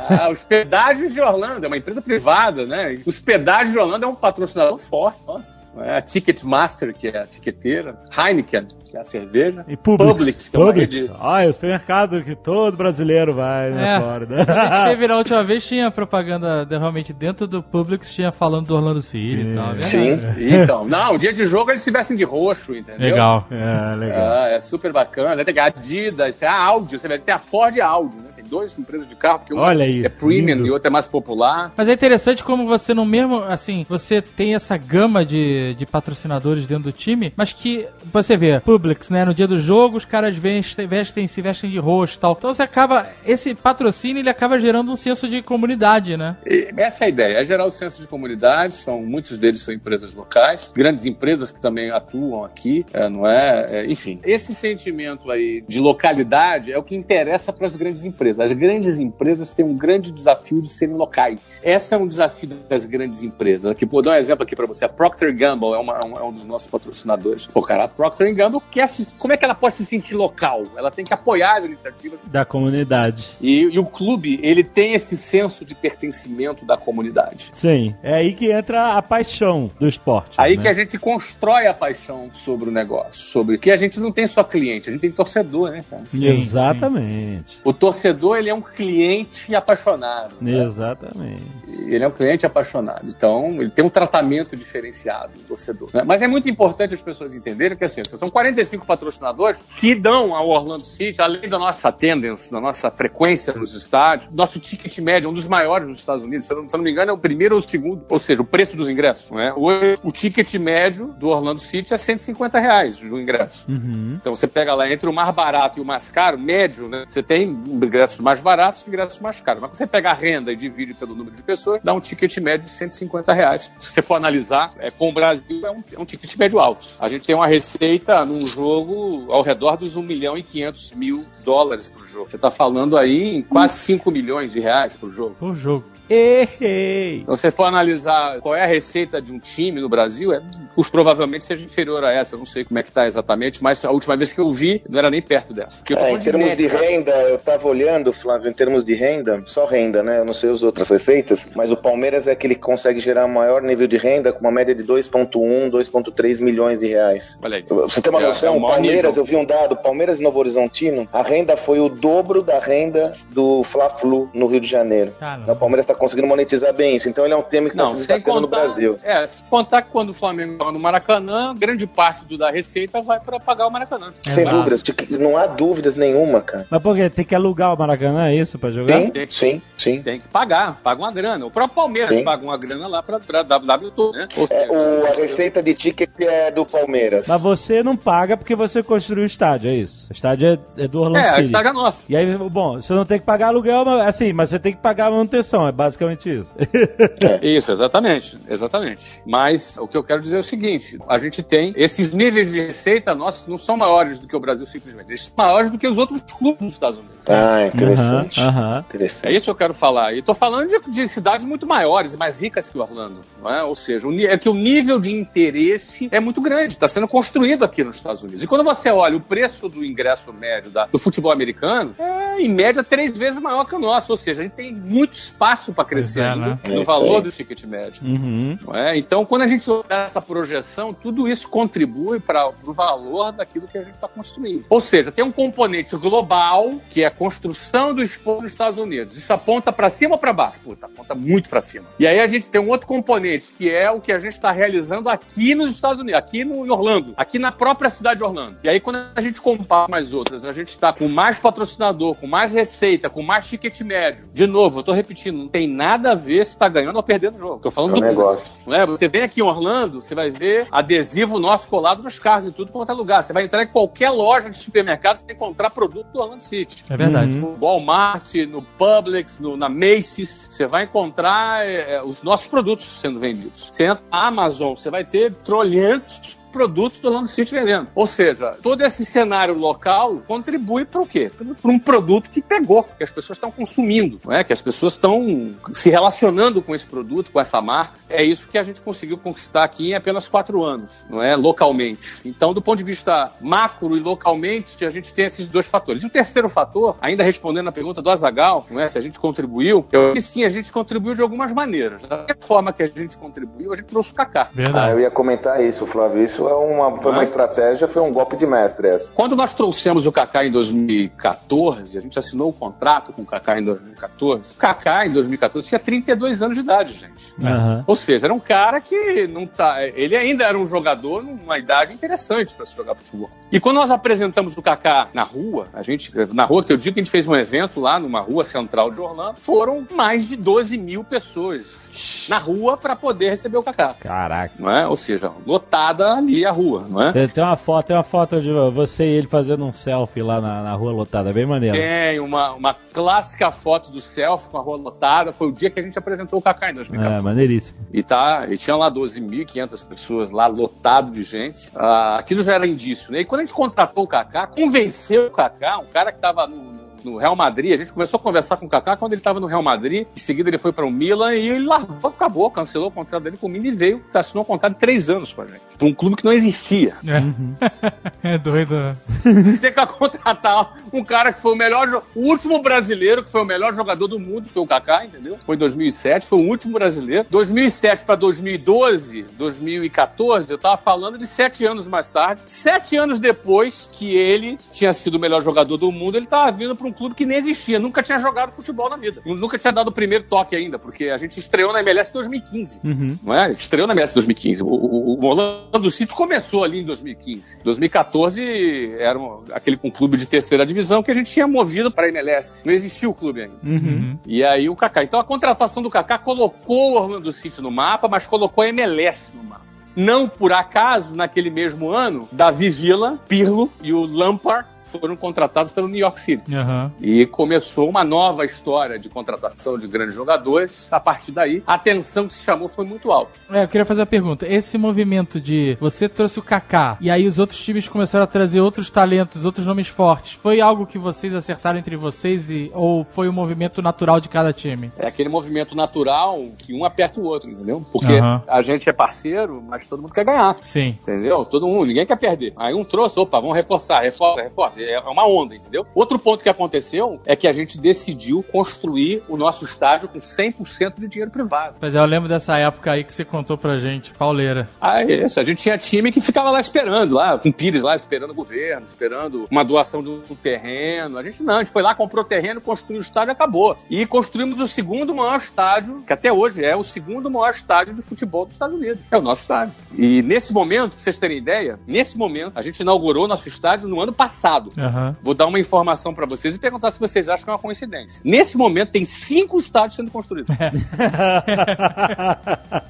Ah, os pedágios de Orlando, é uma empresa privada, né? Os pedágios de Orlando é um patrocinador forte, nossa. É a Ticketmaster, que é a tiqueteira. Heineken, que é a cerveja. E Publix. Publix, que é Publix. rede- Ah, é o supermercado que todo brasileiro vai na É. Flórida. A gente teve na última vez, tinha propaganda de- realmente dentro do Publix, tinha falando do Orlando City Sim. e tal. é verdade. Sim. Então, não, o dia de jogo eles se vestem de roxo, entendeu? Legal. É, legal. Ah, é super bacana. Tem a Adidas, a Audi, você vai ter a Ford Audi, né? Duas empresas de carro, porque uma Olha aí, é premium lindo. e outra é mais popular. Mas é interessante como você no mesmo, assim, você tem essa gama de, de patrocinadores dentro do time, mas que você vê, Publix, né, no dia do jogo os caras vestem, vestem se vestem de roxo e tal. Então você acaba, esse patrocínio ele acaba gerando um senso de comunidade, né? Essa é a ideia, é gerar o senso de comunidade, são, muitos deles são empresas locais, grandes empresas que também atuam aqui, é, não é? É, Enfim, esse sentimento aí de localidade é o que interessa para as grandes empresas. As grandes empresas têm um grande desafio de serem locais. Esse é um desafio das grandes empresas. Aqui, vou dar um exemplo aqui para você. A Procter Gamble é, uma- é um, é um dos nossos patrocinadores. Pô, cara, a Procter Gamble quer se, como é que ela pode se sentir local? Ela tem que apoiar as iniciativas Da comunidade. e, e o clube, ele tem esse senso de pertencimento da comunidade. Sim. É aí que entra a paixão do esporte. Aí né? que a gente constrói a paixão sobre o negócio, sobre que a gente não tem só cliente, a gente tem torcedor, né, cara? Sim, Exatamente. O torcedor, ele é um cliente apaixonado. né? Exatamente. Ele é um cliente apaixonado. Então, ele tem um tratamento diferenciado, o torcedor. né? Mas é muito importante as pessoas entenderem que, assim, são 45 patrocinadores que dão ao Orlando City, além da nossa attendance, da nossa frequência nos estádios, nosso ticket médio, um dos maiores dos Estados Unidos. Se eu não, se eu não me engano, é o primeiro ou o segundo, ou seja, o preço dos ingressos. Né? Hoje, o ticket médio do Orlando City é 150 reais do ingresso. Uhum. Então você pega lá entre o mais barato e o mais caro, médio, né? Você tem ingressos mais baratos e ingressos mais caros. Mas quando você pega a renda e divide pelo número de pessoas, dá um ticket médio de 150 reais. Se você for analisar, é, com o Brasil é um, é um ticket médio alto. A gente tem uma receita num jogo ao redor dos 1 milhão e 500 mil dólares por jogo. Você está falando aí em quase 5 milhões de reais por jogo. Por jogo. Errei. Então, se você for analisar qual é a receita de um time no Brasil, é, custo provavelmente seja inferior a essa. Eu não sei como é que está exatamente, mas a última vez que eu vi, não era nem perto dessa. É, em termos de renda, eu tava olhando, Flávio, em termos de renda, só renda, né? Eu não sei as outras receitas, mas o Palmeiras é aquele que consegue gerar maior nível de renda com uma média de 2,1, 2,3 milhões de reais. Olha aí. Você tem uma É, é noção? o maior Palmeiras, nível. eu vi um dado, Palmeiras e Novo Horizontino, a renda foi o dobro da renda do Fla-Flu no Rio de Janeiro. Caramba. O Palmeiras está conseguindo monetizar bem isso, então ele é um tema que está Não, se sem destacando no Brasil. é, sem contar que quando o Flamengo joga no Maracanã, grande parte do, da receita vai para pagar o Maracanã. Sem Exato. dúvidas, de- não há dúvidas nenhuma, cara. Mas por quê? Tem que alugar o Maracanã, é isso, pra jogar? Sim, sim, sim. Tem que pagar, paga uma grana. O próprio Palmeiras Sim. paga uma grana lá para a WW Tour, né? Ou É, seja, o- a receita de ticket é do Palmeiras. Mas você não paga porque você construiu o estádio, é isso? O estádio é, é do Orlando é, a City. estádio é nossa. E aí, bom, você não tem que pagar aluguel, mas, assim, mas você tem que pagar a manutenção, é basicamente isso. Isso, exatamente, exatamente. Mas o que eu quero dizer é o seguinte: a gente tem esses níveis de receita nossos não são maiores do que o Brasil simplesmente, eles são maiores do que os outros clubes dos Estados Unidos. Ah, interessante. Aham, aham. É Interessante. isso que eu quero falar. E tô falando de, de cidades muito maiores e mais ricas que Orlando. Não é? Ou seja, o é que o nível de interesse é muito grande, está sendo construído aqui nos Estados Unidos. E quando você olha o preço do ingresso médio da- do futebol americano, é em média três vezes maior que o nosso. Ou seja, a gente tem muito espaço para crescer Pois é, ainda né? É valor aí. do ticket médio. Uhum. Não é? Então, quando a gente olha essa projeção, tudo isso contribui para o valor daquilo que a gente está construindo. Ou seja, tem um componente global, que é a construção do esporte nos Estados Unidos. Isso aponta para cima ou para baixo? Puta, aponta muito para cima. E aí a gente tem um outro componente, que é o que a gente está realizando aqui nos Estados Unidos, aqui no em Orlando, aqui na própria cidade de Orlando. E aí, quando a gente compara com as outras, a gente está com mais patrocinador, com mais receita, com mais ticket médio. De novo, eu tô repetindo, não tem nada a ver se tá ganhando ou perdendo o jogo. Tô falando É um do negócio. não é? Você vem aqui em Orlando, você vai ver adesivo nosso colado nos carros e tudo quanto é lugar. Você vai entrar em qualquer loja de supermercado, você vai encontrar produto do Orlando City. É verdade. Uhum. No Walmart, no Publix, no, na Macy's, você vai encontrar é, é, os nossos produtos sendo vendidos. Você entra na Amazon, você vai ter trolhentos produtos do Orlando City vendendo. Ou seja, todo esse cenário local contribui para o quê? Para um produto que pegou, que as pessoas estão consumindo, não é? que as pessoas estão se relacionando com esse produto, com essa marca. É isso que a gente conseguiu conquistar aqui em apenas quatro anos, não é? Localmente. Então, do ponto de vista macro e localmente, a gente tem esses dois fatores. E o terceiro fator, ainda respondendo a pergunta do Azagal, não é? Se a gente contribuiu, eu sim, a gente contribuiu de algumas maneiras. Da forma que a gente contribuiu, a gente trouxe o Kaká. Ah, eu ia comentar isso, Flávio. Isso é uma, foi uma Ah. estratégia, foi um golpe de mestre essa. Quando nós trouxemos o Kaká em 2014, a gente assinou o contrato com o Kaká em 2014. O Kaká em 2014 tinha 32 anos de idade, gente. Aham. Ou seja, era um cara que não tá. Ele ainda era um jogador numa idade interessante para se jogar futebol. E quando nós apresentamos o Kaká na rua, a gente, na rua que eu digo que a gente fez um evento lá numa rua central de Orlando, foram mais de 12 mil pessoas na rua para poder receber o Kaká. Caraca. Não é? Ou seja, lotada ali a rua, não é? Tem, tem uma foto, tem uma foto de você e ele fazendo um selfie lá na, na rua lotada, bem maneiro. Tem uma, uma clássica foto do selfie com a rua lotada. Foi o dia que a gente apresentou o Kaká em 2014. É, maneiríssimo. E, tá, e tinha lá 12.500 pessoas lá, lotado de gente. Ah, aquilo já era indício, né? E quando a gente contratou o Kaká, convenceu o Kaká, um cara que estava no, no Real Madrid, a gente começou a conversar com o Kaká quando ele estava no Real Madrid. Em seguida ele foi para o Milan e ele largou, acabou, cancelou o contrato dele com o Milan e veio, assinou um contrato de três anos com a gente. Pra um clube que não existia. É. é doido. né? Você quer contratar um cara que foi o melhor, o último brasileiro que foi o melhor jogador do mundo, foi o Kaká, entendeu? Foi em 2007, foi o último brasileiro. 2007 para 2012, 2014, eu tava falando de sete anos mais tarde. Sete anos depois que ele tinha sido o melhor jogador do mundo, ele tava vindo para um clube que nem existia, nunca tinha jogado futebol na vida. Nunca tinha dado o primeiro toque ainda, porque a gente estreou na MLS em 2015 Uhum. não é? Estreou na MLS em 2015. O, o, o Orlando City começou ali em 2015. 2014 era um- aquele um clube de terceira divisão que a gente tinha movido para a MLS. Não existia o clube ainda. Uhum. E aí o Kaká. Então a contratação do Kaká colocou o Orlando City no mapa, mas colocou a MLS no mapa. Não por acaso, naquele mesmo ano, Davi Villa, Pirlo e o Lampard foram contratados pelo New York City. Aham. E começou uma nova história de contratação de grandes jogadores. A partir daí, a atenção que se chamou foi muito alta. É, eu queria fazer a pergunta. Esse movimento de você trouxe o Kaká e aí os outros times começaram a trazer outros talentos, outros nomes fortes, foi algo que vocês acertaram entre vocês e, ou foi um movimento natural de cada time? É aquele movimento natural que um aperta o outro, entendeu? Porque Aham. a gente é parceiro, mas todo mundo quer ganhar. Sim. Entendeu? Todo mundo, ninguém quer perder. Aí um trouxe, opa, vamos reforçar, reforça, reforça. É uma onda, entendeu? Outro ponto que aconteceu é que a gente decidiu construir o nosso estádio com 100% de dinheiro privado. Mas eu lembro dessa época aí que você contou pra gente, pauleira. Ah, é isso. A gente tinha time que ficava lá esperando, lá, com Pires lá, esperando o governo, esperando uma doação do, do terreno. A gente não, a gente foi lá, comprou terreno, construiu o estádio e acabou. E construímos o segundo maior estádio, que até hoje é o segundo maior estádio de futebol dos Estados Unidos. É o nosso estádio. E nesse momento, pra vocês terem ideia, nesse momento, a gente inaugurou nosso estádio no ano passado. Aham. Vou dar uma informação pra vocês e perguntar se vocês acham que é uma coincidência. Nesse momento, tem cinco estádios sendo construídos.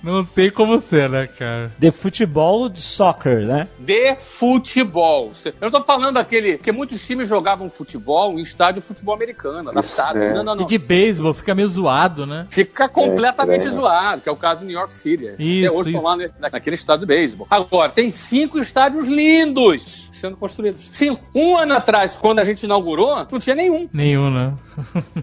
Não tem como ser, né, cara? De futebol de soccer, né? de futebol. Eu não tô falando aquele. Porque muitos times jogavam futebol em estádio de futebol americano, adaptado. é. Não, não, E não. de beisebol fica meio zoado, né? Fica completamente É zoado, que é o caso do New York City. Isso, Até hoje isso. estão lá nesse- naquele estádio de beisebol. Agora, tem cinco estádios lindos sendo construídos. Cinco. Um ano atrás, quando a gente inaugurou, não tinha nenhum. Nenhum, né?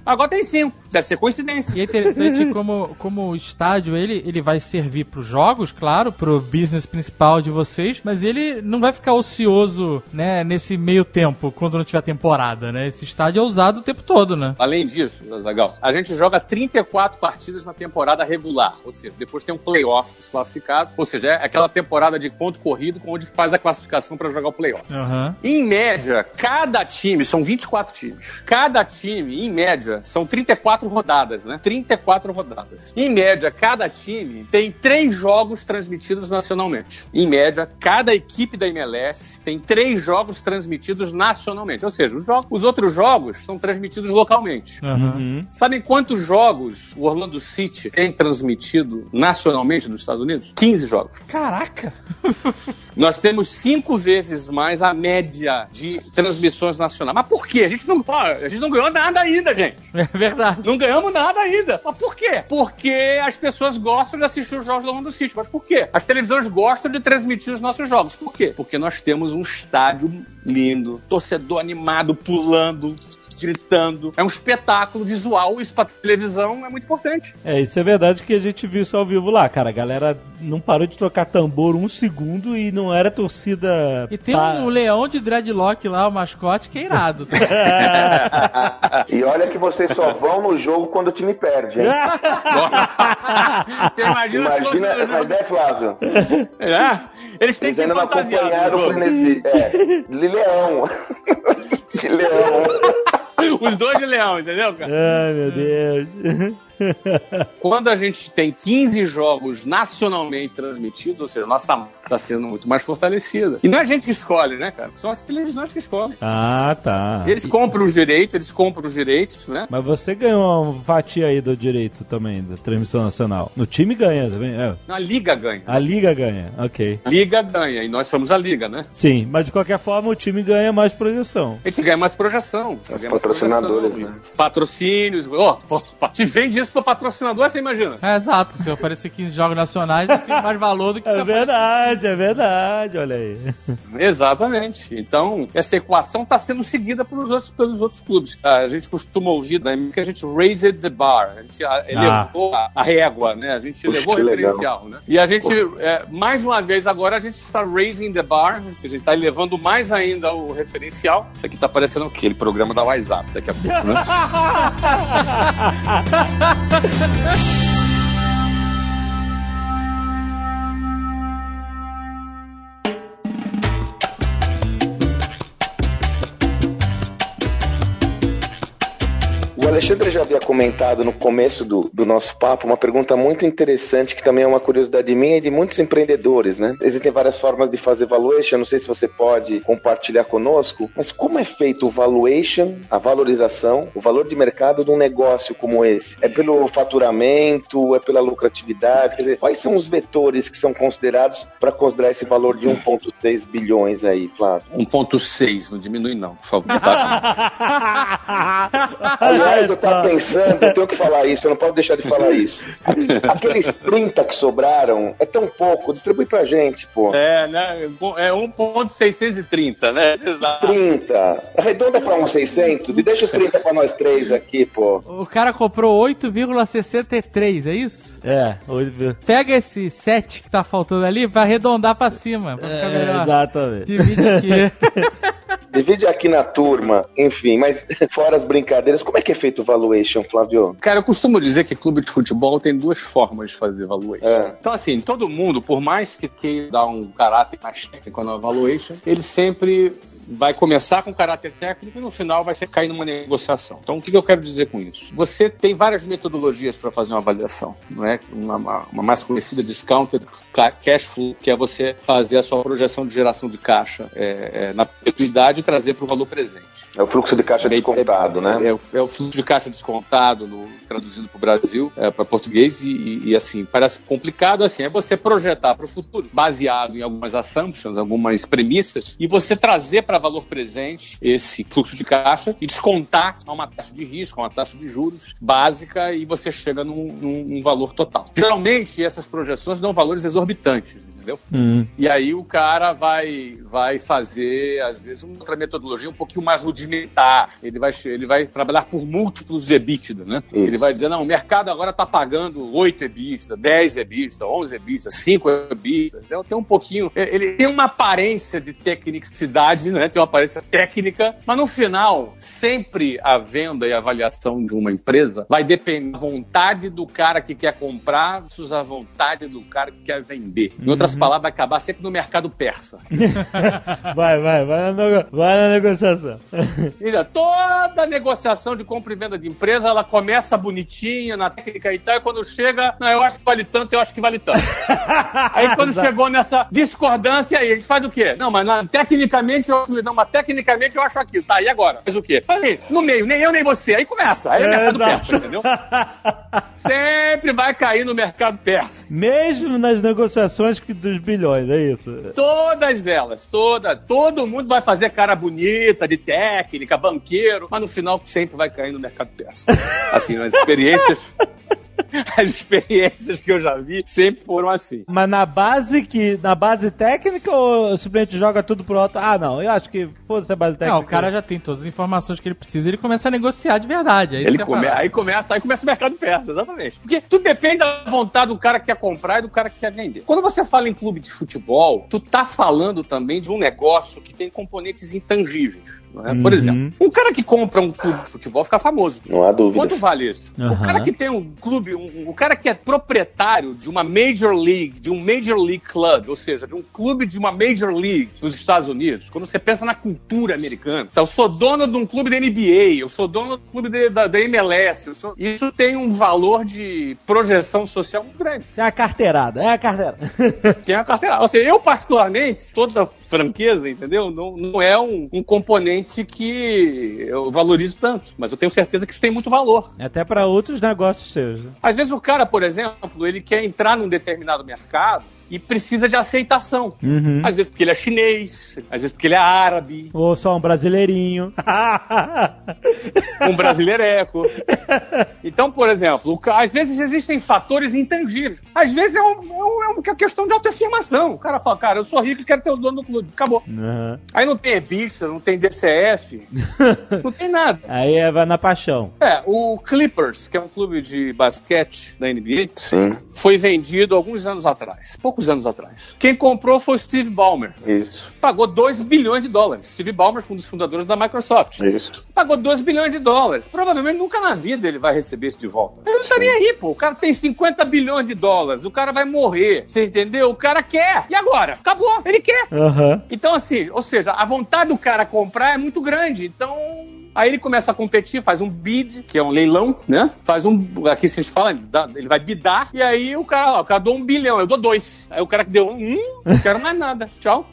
Agora tem cinco. Deve ser coincidência. E é interessante como, como o estádio, ele, ele vai servir pros jogos, claro, pro business principal de vocês, mas ele não vai ficar ocioso, né, nesse meio tempo, quando não tiver temporada, né? Esse estádio é usado o tempo todo, né? Além disso, Zagal, a gente joga 34 partidas na temporada regular, ou seja, depois tem um playoff dos classificados, ou seja, é aquela temporada de ponto corrido onde faz a classificação para jogar o playoff. Aham. Em média, cada time, são 24 times, cada time, em média, são 34 rodadas, né? 34 rodadas. Em média, cada time tem três jogos transmitidos nacionalmente. Em média, cada equipe da MLS tem três jogos transmitidos nacionalmente. Ou seja, os, jogos, os outros jogos são transmitidos localmente. Uhum. Sabem quantos jogos o Orlando City tem transmitido nacionalmente nos Estados Unidos? 15 jogos. Caraca! Nós temos cinco vezes mais a média de transmissões nacionais. Mas por quê? A gente não, a gente não ganhou nada ainda, gente. É verdade. Não ganhamos nada ainda. Mas por quê? Porque as pessoas gostam de assistir os jogos do Orlando City. Mas por quê? As televisões gostam de transmitir os nossos jogos. Por quê? Porque nós temos um estádio lindo, torcedor animado, pulando, gritando. É um espetáculo visual. Isso pra televisão é muito importante. É, isso é verdade que a gente viu isso ao vivo lá, cara. A galera não parou de tocar tambor um segundo e não era torcida. E tem um leão de dreadlock lá, o mascote, que é irado. E olha que vocês só vão no jogo quando o time perde, hein? Você imagina, Imagina, no mas jogo- é, Flávio. É, Eles têm Eles que ainda não acompanharam o frenesi. É, de leão. De leão. Os dois de leão, entendeu, cara? Ai, meu Deus. Quando a gente tem 15 jogos nacionalmente transmitidos, ou seja, nossa marca está sendo muito mais fortalecida. E não é a gente que escolhe, né, cara? São as televisões que escolhem. Ah, tá. Eles compram os direitos, eles compram os direitos, né? Mas você ganhou uma fatia aí do direito também, da transmissão nacional. No time ganha também. É. A liga ganha. A liga ganha, ok. A liga ganha, e nós somos a liga, né? Sim, mas de qualquer forma o time ganha mais projeção. A gente ganha mais projeção. Os patrocinadores, projeção, né? e Patrocínios. Ó, pô, te vende isso pro patrocinador, você imagina? É, exato. Se eu aparecer 15 jogos nacionais, eu tenho mais valor do que se É verdade, é verdade, olha aí. Exatamente. Então, essa equação está sendo seguida pelos outros, pelos outros clubes. A gente costuma ouvir da que a gente raised the bar, a gente a- elevou a, a régua, né? A gente Puxa, elevou o referencial, né? E a gente, é, mais uma vez agora, a gente está raising the bar, ou seja, a gente está elevando mais ainda o referencial. Isso aqui está parecendo aquele programa da WhatsApp daqui a pouco, né? 哈哈哈 Alexandre já havia comentado no começo do, do nosso papo uma pergunta muito interessante que também é uma curiosidade minha e de muitos empreendedores, né? Existem várias formas de fazer valuation, não sei se você pode compartilhar conosco, mas como é feito o valuation, a valorização, o valor de mercado de um negócio como esse? É pelo faturamento, é pela lucratividade? Quer dizer, quais são os vetores que são considerados para considerar esse valor de 1,3 bilhões aí, Flávio? 1.6, não diminui não, por favor. Tá? Aliás, eu tava pensando, eu tenho que falar isso, eu não posso deixar de falar isso. Aqueles 30 que sobraram é tão pouco, distribui pra gente, pô. é, né? É 1.630, né? Exato. 30. Arredonda pra uns 600 e deixa os 30 pra nós três aqui, pô. O cara comprou 8,63, é isso? É, hoje viu. Pega esse 7 que tá faltando ali pra arredondar pra cima. Pra ficar É, melhor. exatamente. Divide aqui. Divide aqui na turma, enfim, mas fora as brincadeiras, como é que é feito o valuation, Flávio? Cara, eu costumo dizer que clube de futebol tem duas formas de fazer valuation. É. Então, assim, todo mundo, por mais que queira dar um caráter mais técnico na valuation, ele sempre vai começar com caráter técnico e no final vai ser cair numa negociação. Então, o que eu quero dizer com isso? Você tem várias metodologias para fazer uma avaliação, não é? Uma, uma- mais conhecida, discounted ca- cash flow, que é você fazer a sua projeção de geração de caixa é, é, na perpetuidade e trazer para o valor presente. É o fluxo de caixa descontado, né? É, o- é o fluxo de caixa descontado, no, traduzindo para o Brasil, é, para português, e, e- e, assim, parece complicado, assim, é você projetar para o futuro, baseado em algumas assumptions, algumas premissas, e você trazer para valor presente esse fluxo de caixa e descontar a uma taxa de risco, a uma taxa de juros básica, e você chega num, num- num valor total. Geralmente, essas projeções dão valores exorbitantes, entendeu? Hum. E aí o cara vai, vai fazer, às vezes, uma outra metodologia um pouquinho mais rudimentar. Ele vai, ele vai trabalhar por múltiplos de EBITDA, né? Isso. Ele vai dizer, não, o mercado agora está pagando 8 EBITDA, 10 EBITDA, 11 EBITDA, 5 EBITDA. Então tem um pouquinho... Ele tem uma aparência de tecnicidade, né? Tem uma aparência técnica, mas no final, sempre a venda e a avaliação de uma empresa vai depender da vontade do cara que quer comprar versus a vontade do cara que quer vender. Em outras palavras, vai acabar sempre no mercado persa. Vai, vai, vai na, vai na negociação. Veja, toda negociação de compra e venda de empresa, ela começa bonitinha, na técnica e tal, e quando chega, não, eu acho que vale tanto, eu acho que vale tanto. aí quando chegou nessa discordância, aí a gente faz o quê? Não, mas na- tecnicamente eu não, mas tecnicamente eu acho aquilo. Tá, e agora? Faz o quê? Aí, no meio, nem eu nem você. Aí começa. Aí é, É, mercado exato. persa, entendeu? Sempre vai cair no mercado persa. Mesmo nas negociações que dos bilhões, é isso? Todas elas, toda, todo mundo vai fazer cara bonita, de técnica, banqueiro, mas no final sempre vai cair no mercado peça. Assim, as experiências. As experiências que eu já vi sempre foram assim. Mas na base que. Na base técnica ou simplesmente joga tudo pro alto? Ah, não, eu acho que foda-se a base técnica. Não, o cara já tem todas as informações que ele precisa e ele começa a negociar de verdade. Aí, Ele come, aí começa, aí começa o mercado persa, exatamente. Porque tudo depende da vontade do cara que quer comprar e do cara que quer vender. Quando você fala em clube de futebol, tu tá falando também de um negócio que tem componentes intangíveis. Não é? Por Uhum. exemplo, um cara que compra um clube de futebol fica famoso. Não há dúvidas. Quanto vale isso? Aham. O cara que tem um clube, um- o cara que é proprietário de uma Major League, de um Major League Club, ou seja, de um clube de uma Major League nos Estados Unidos, quando você pensa na cultura americana, eu sou dono de um clube da NBA, eu sou dono do clube de- da, da MLS, eu sou- isso tem um valor de projeção social muito grande. É a carteirada, é a carteira. Tem a carteira. Ou seja, eu particularmente, toda franqueza, entendeu? Não, não é um, um componente que eu valorizo tanto, mas eu tenho certeza que isso tem muito valor. Até pra outros negócios seus. né? Às vezes o cara, por exemplo, ele quer entrar num determinado mercado e precisa de aceitação. Uhum. Às vezes porque ele é chinês, às vezes porque ele é árabe, Ou só um brasileirinho. um brasileireco. Então, por exemplo, às vezes existem fatores intangíveis. Às vezes é, um- é um- é uma questão de autoafirmação. O cara fala, cara, eu sou rico e quero ter o dono do clube. Acabou. Uhum. Aí não tem EBITDA, não tem DCF, não tem nada. Aí é, vai na paixão. É, o Clippers, que é um clube de basquete da NBA, Sim, foi vendido alguns anos atrás, poucos anos atrás. Quem comprou foi o Steve Ballmer. isso, Pagou 2 bilhões de dólares. Steve Ballmer foi um dos fundadores da Microsoft. isso. Pagou 2 bilhões de dólares. Provavelmente nunca na vida ele vai receber isso de volta. Ele não tá nem aí, pô. O cara tem 50 bilhões de dólares. O cara vai morrer. Você entendeu? O cara quer. E agora? Acabou. Ele quer. Aham. Então, assim, ou seja, a vontade do cara comprar é muito grande. Então. Aí ele começa a competir, faz um bid, que é um leilão, né? Faz um. Aqui se a gente fala, ele vai bidar, e aí o cara, ó, o cara dou um bilhão, eu dou dois. Aí o cara que deu um, não quero mais nada. Tchau.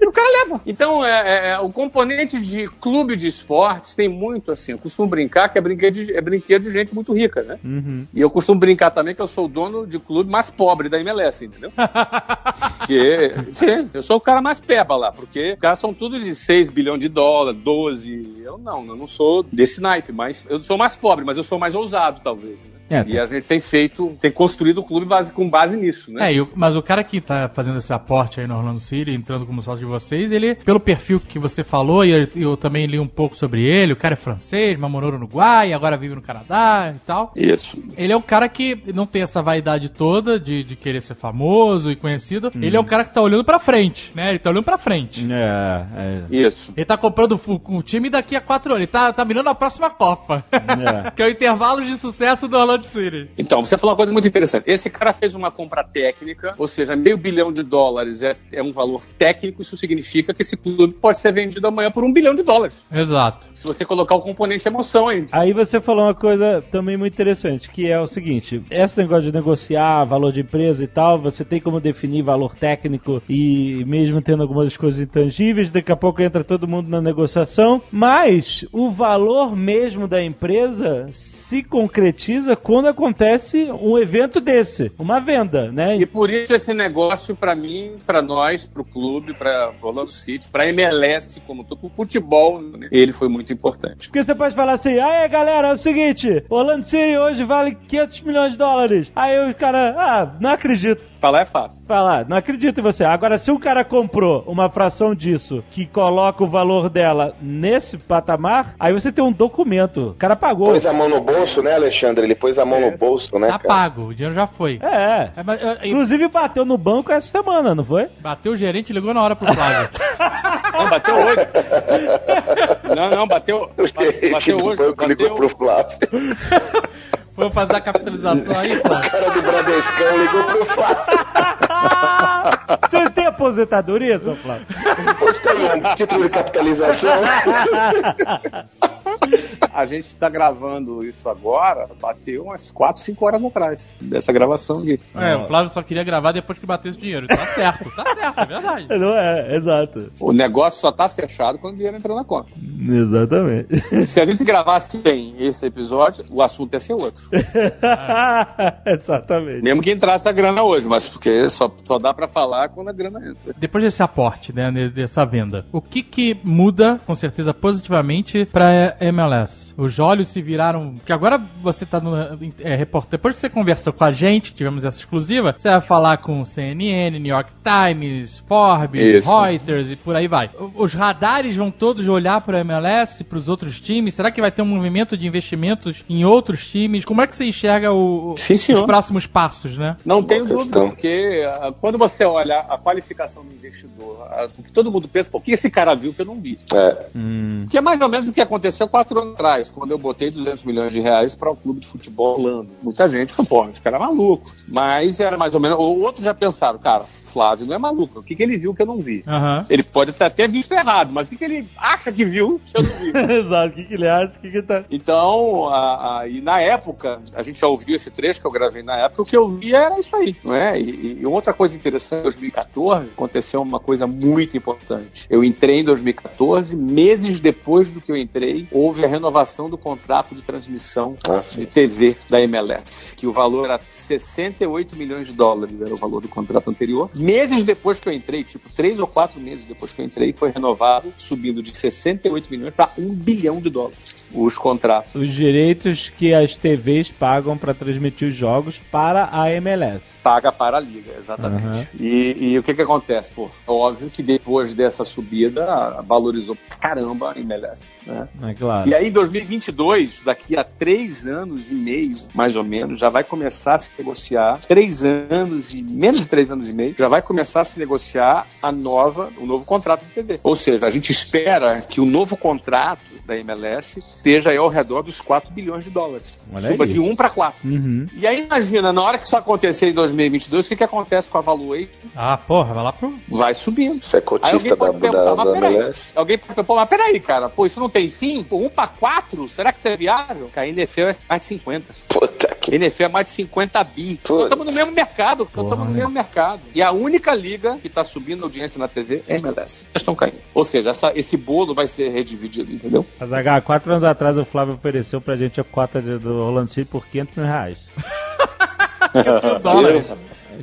E o cara leva. Então, é, é- é, o componente de clube de esportes tem muito assim. Eu costumo brincar que é brinquedo de, é brinquedo de gente muito rica, né? Uhum. E eu costumo brincar também que eu sou o dono de clube mais pobre da MLS, entendeu? Porque, sim, eu sou o cara mais peba lá, porque os caras são tudo de 6 bilhões de dólares, 12. Eu não, eu não sou desse naipe, mas eu sou mais pobre, mas eu sou mais ousado, talvez. É, E a gente tem feito, tem construído o clube base, com base nisso, né? É, e o- mas o cara que tá fazendo esse aporte aí no Orlando City, entrando como sócio de vocês, ele, pelo perfil que você falou, e eu, eu também li um pouco sobre ele, o cara é francês, mas morou no Uruguai, agora vive no Canadá e tal. Isso. Ele é o cara que não tem essa vaidade toda de, de querer ser famoso e conhecido. Ele é o cara que tá olhando pra frente, né? Ele tá olhando pra frente. É, é. Isso. Ele tá comprando o time daqui a quatro anos. Ele tá, tá mirando a próxima Copa. É. que é o intervalo de sucesso do Orlando City. Então, você falou uma coisa muito interessante. Esse cara fez uma compra técnica, ou seja, meio bilhão de dólares é, é um valor técnico, isso significa que esse clube pode ser vendido amanhã por um bilhão de dólares. Exato. Se você colocar o componente emoção ainda. Aí você falou uma coisa também muito interessante, que é o seguinte: esse negócio de negociar valor de empresa e tal, você tem como definir valor técnico e mesmo tendo algumas coisas intangíveis, daqui a pouco entra todo mundo na negociação, mas o valor mesmo da empresa se concretiza quando acontece um evento desse, uma venda, né? E por isso esse negócio, pra mim, pra nós, pro clube, pra Orlando City, pra MLS, como todo, pro futebol, né, ele foi muito importante. Porque você pode falar assim, aí galera, é o seguinte, Orlando City hoje vale 500 milhões de dólares. Aí os caras, ah, não acredito. Falar é fácil. Falar, não acredito em você. Agora, se o cara comprou uma fração disso que coloca o valor dela nesse patamar, aí você tem um documento. O cara pagou. Pôs a mão no bolso, né, Alexandre? Ele pôs a mão no bolso, né, Tá cara? pago. O dinheiro já foi. É. É, mas, é, é, Inclusive bateu no banco essa semana, não foi? bateu o gerente e ligou na hora pro Flávio. Não, bateu hoje. Não, não, bateu. O gerente Bateu do hoje. banco ligou Bateu, pro Flávio. Vamos fazer a capitalização aí, O Flávio? cara do Bradescão ligou pro Flávio. Você tem aposentadoria, seu Flávio? Você tem um título de capitalização? a gente está gravando isso agora, bateu umas 4, 5 horas atrás dessa gravação aqui. É, o Flávio só queria gravar depois que batesse o dinheiro. Tá certo, tá certo, é verdade. Não é, exato. O negócio só tá fechado quando o dinheiro entra na conta. Exatamente. Se a gente gravasse bem esse episódio, o assunto ia ser outro. Exatamente. Mesmo que entrasse a grana hoje, mas porque só, só dá pra falar quando a grana entra. Depois desse aporte, né, de- dessa venda, o que que muda, com certeza, positivamente pra MLS? Os olhos se viraram... Que agora você tá no é, repórter... Depois que você conversa com a gente, que tivemos essa exclusiva, você vai falar com CNN, New York Times, Forbes, Isso. Reuters e por aí vai. O- Os radares vão todos olhar pra MLS, pros outros times? Será que vai ter um movimento de investimentos em outros times? Como é que você enxerga o- Sim, os próximos passos, né? Não tenho questão. dúvida, porque ah, quando você olha a qualificação do investidor, ah, o que todo mundo pensa, pô, o que esse cara viu que eu não vi? É. Que é mais ou menos o que aconteceu quatro anos atrás, quando eu botei 200 milhões de reais para o clube de futebol Orlando. Muita gente falou, pô, esse cara é maluco. Mas era mais ou menos. Ou outros já pensaram, cara, Flávio não é maluco. O que, que ele viu que eu não vi? Aham. Ele pode até ter visto errado, mas o que, que ele acha que viu que eu não vi? Exato. O que, que ele acha? O que, que tá. Então, a- a- e na época, a gente já ouviu esse trecho que eu gravei na época, o que eu vi era isso aí, não é? E, e outra coisa interessante, em 2014, aconteceu uma coisa muito importante. Eu entrei em 2014, meses depois do que eu entrei, houve a renovação do contrato de transmissão Ah, de TV da MLS, que o valor era 68 milhões de dólares, era o valor do contrato anterior. Meses depois que eu entrei, tipo, três ou quatro meses depois que eu entrei, foi renovado, subindo de 68 milhões para 1 bilhão de dólares os contratos. Os direitos que as TVs pagam pra transmitir os jogos para a MLS. Paga para a liga, exatamente. Uhum. E, e o que que acontece? Pô, óbvio que depois dessa subida, valorizou pra caramba a MLS, né? É claro. E aí, em 2022, daqui a três anos e meio, mais ou menos, já vai começar a se negociar. Três anos e menos de três anos e meio, já vai começar a se negociar a nova, o novo contrato de TV. Ou seja, a gente espera que o novo contrato da MLS esteja aí ao redor dos 4 bilhões de dólares. Olha Suba aí. de 1 para 4. Uhum. E aí, imagina, na hora que isso acontecer em 2022, o que, que acontece com a valuation? Ah, porra, vai lá pro. Vai subindo. Você é cotista da, da, mas da peraí, MLS? alguém pode perguntar, pô, mas peraí, cara, pô, isso não tem fim? Pô, um pra quatro? Será que isso é viável? Cara, a NFL é mais de 50. Puta que. NFL é mais de 50 bi. Pô. Nós estamos no mesmo mercado, nós estamos no mesmo mercado. E a única liga que está subindo a audiência na TV é a MLS. Elas estão caindo. Ou seja, essa- esse bolo vai ser redividido, entendeu? Mas, H, quatro anos atrás o Flávio ofereceu pra gente a cota de- do Orlando City por 500 mil reais. dólares.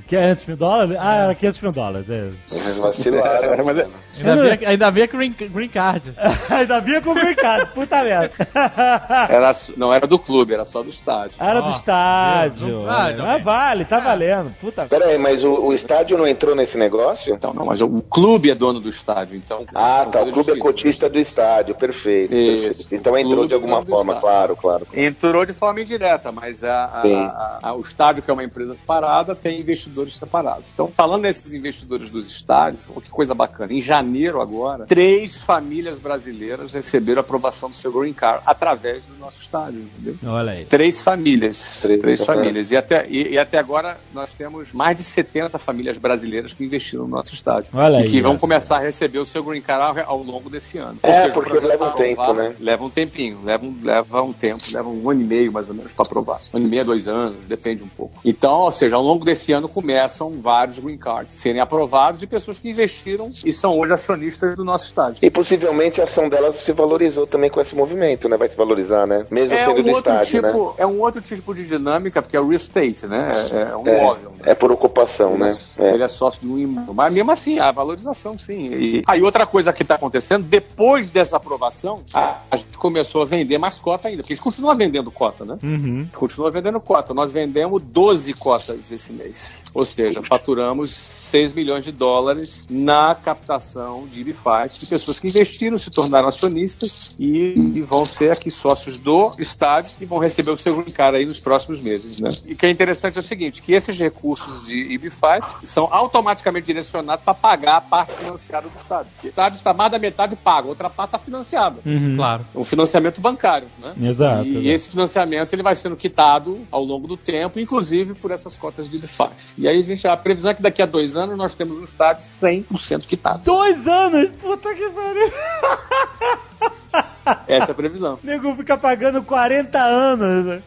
500 mil dólares? Ah, era 500 mil dólares. É. Eles vacilaram. Mas é- Ainda bem, que- ainda bem que green, green card. Ainda vinha complicado, puta merda. Era, não era do clube, era só do estádio. Era Ó, do estádio. Não- ah, Mas bem. vale, tá valendo. Puta Pera aí, mas o, o estádio não entrou nesse negócio? Então, não, mas o clube é dono do estádio, então. Ah, tá. O clube é cotista do estádio. Perfeito. Isso. perfeito. Então entrou de alguma forma, claro, claro. Entrou de forma indireta, mas a- a- a- a- o estádio, que é uma empresa separada, tem investidores separados. Então, falando nesses investidores dos estádios, oh, que coisa bacana. Em janeiro agora, três famílias brasileiras receberam aprovação do seu Green Card através do nosso estádio, entendeu? Olha aí. Três famílias. Três, Três, famílias. E até, e, e até agora nós temos mais de 70 famílias brasileiras que investiram no nosso estádio. Olha e aí, que vão começar a receber o seu Green Card ao, ao longo desse ano. É, o porque leva um tempo, né? Leva um tempinho, leva um, leva um tempo, leva um ano e meio mais ou menos para aprovar. Um ano e meio, dois anos, depende um pouco. Então, ou seja, ao longo desse ano começam vários Green Cards serem aprovados de pessoas que investiram e são hoje acionistas do nosso estádio. E possivelmente a ação delas se valorizou também com esse movimento, né? Vai se valorizar, né? Mesmo É sendo um, do estádio, né? tipo, é um outro tipo de dinâmica, porque é o real estate, né? É, é um É, imóvel. né? é por ocupação, né? É. Ele é sócio de um imóvel. Mas mesmo assim, a valorização, sim. E aí outra coisa que está acontecendo, depois dessa aprovação, a, a gente começou a vender mais cota ainda, porque a gente continua vendendo cota, né? Uhum. A gente continua vendendo cota. Nós vendemos 12 cotas esse mês. Ou seja, faturamos 6 milhões de dólares na captação de IB5 de pessoas que investiram, se tornaram acionistas e, e vão ser aqui sócios do estádio e vão receber o seu card aí nos próximos meses, né? E o que é interessante é o seguinte, que esses recursos de IB5 são automaticamente direcionados para pagar a parte financiada do estádio. O estádio está mais da metade pago, a outra parte está financiada. Uhum. Claro. Um financiamento bancário, né? Exato, E exato. esse financiamento ele vai sendo quitado ao longo do tempo, inclusive por essas cotas de IB5. E aí a gente a previsão é que daqui a dois anos nós temos um estádio 100% quitado. Dois anos! Puta que pariu! Essa é a previsão. O nego fica pagando 40 anos.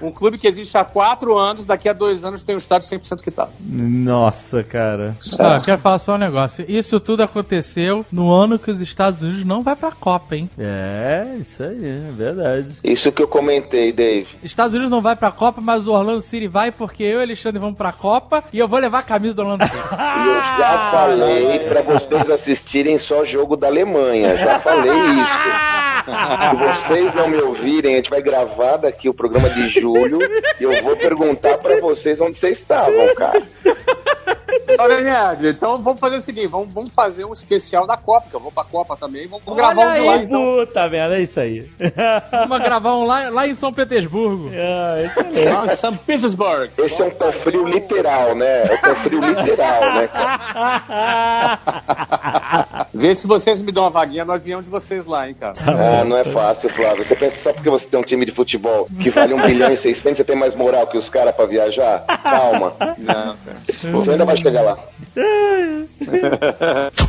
Um clube que existe há quatro anos, daqui a dois anos tem um estádio 100% quitado. Nossa, cara. Ah, quero falar só um negócio. Isso tudo aconteceu no ano que os Estados Unidos não vai pra Copa, hein? É, isso aí, é verdade. Isso que eu comentei, Dave. Estados Unidos não vai pra Copa, mas o Orlando City vai porque eu e o Alexandre vamos pra Copa e eu vou levar a camisa do Orlando City. E eu já falei pra vocês assistirem só jogo da Alemanha. Já falei isso. Se vocês não me ouvirem, a gente vai gravar daqui o programa de julho e eu vou perguntar pra vocês onde vocês estavam, cara. Olha, então vamos fazer o seguinte: vamos, vamos fazer um especial da Copa, que eu vou pra Copa também. Vamos gravar um de lá, aí, então. puta merda, é isso aí. Vamos gravar um lá, lá em São Petersburgo. Excelente. Em São Petersburg. Esse é um pé frio literal, né? É um pé frio literal, né, cara? Vê se vocês me dão uma vaguinha no avião de vocês lá, hein, cara. Ah, não é fácil, Flávio. Você pensa só porque você tem um time de futebol que vale 1 bilhão e 600, você tem mais moral que os caras pra viajar? Calma. Não, cara. Você ainda vai chegar lá.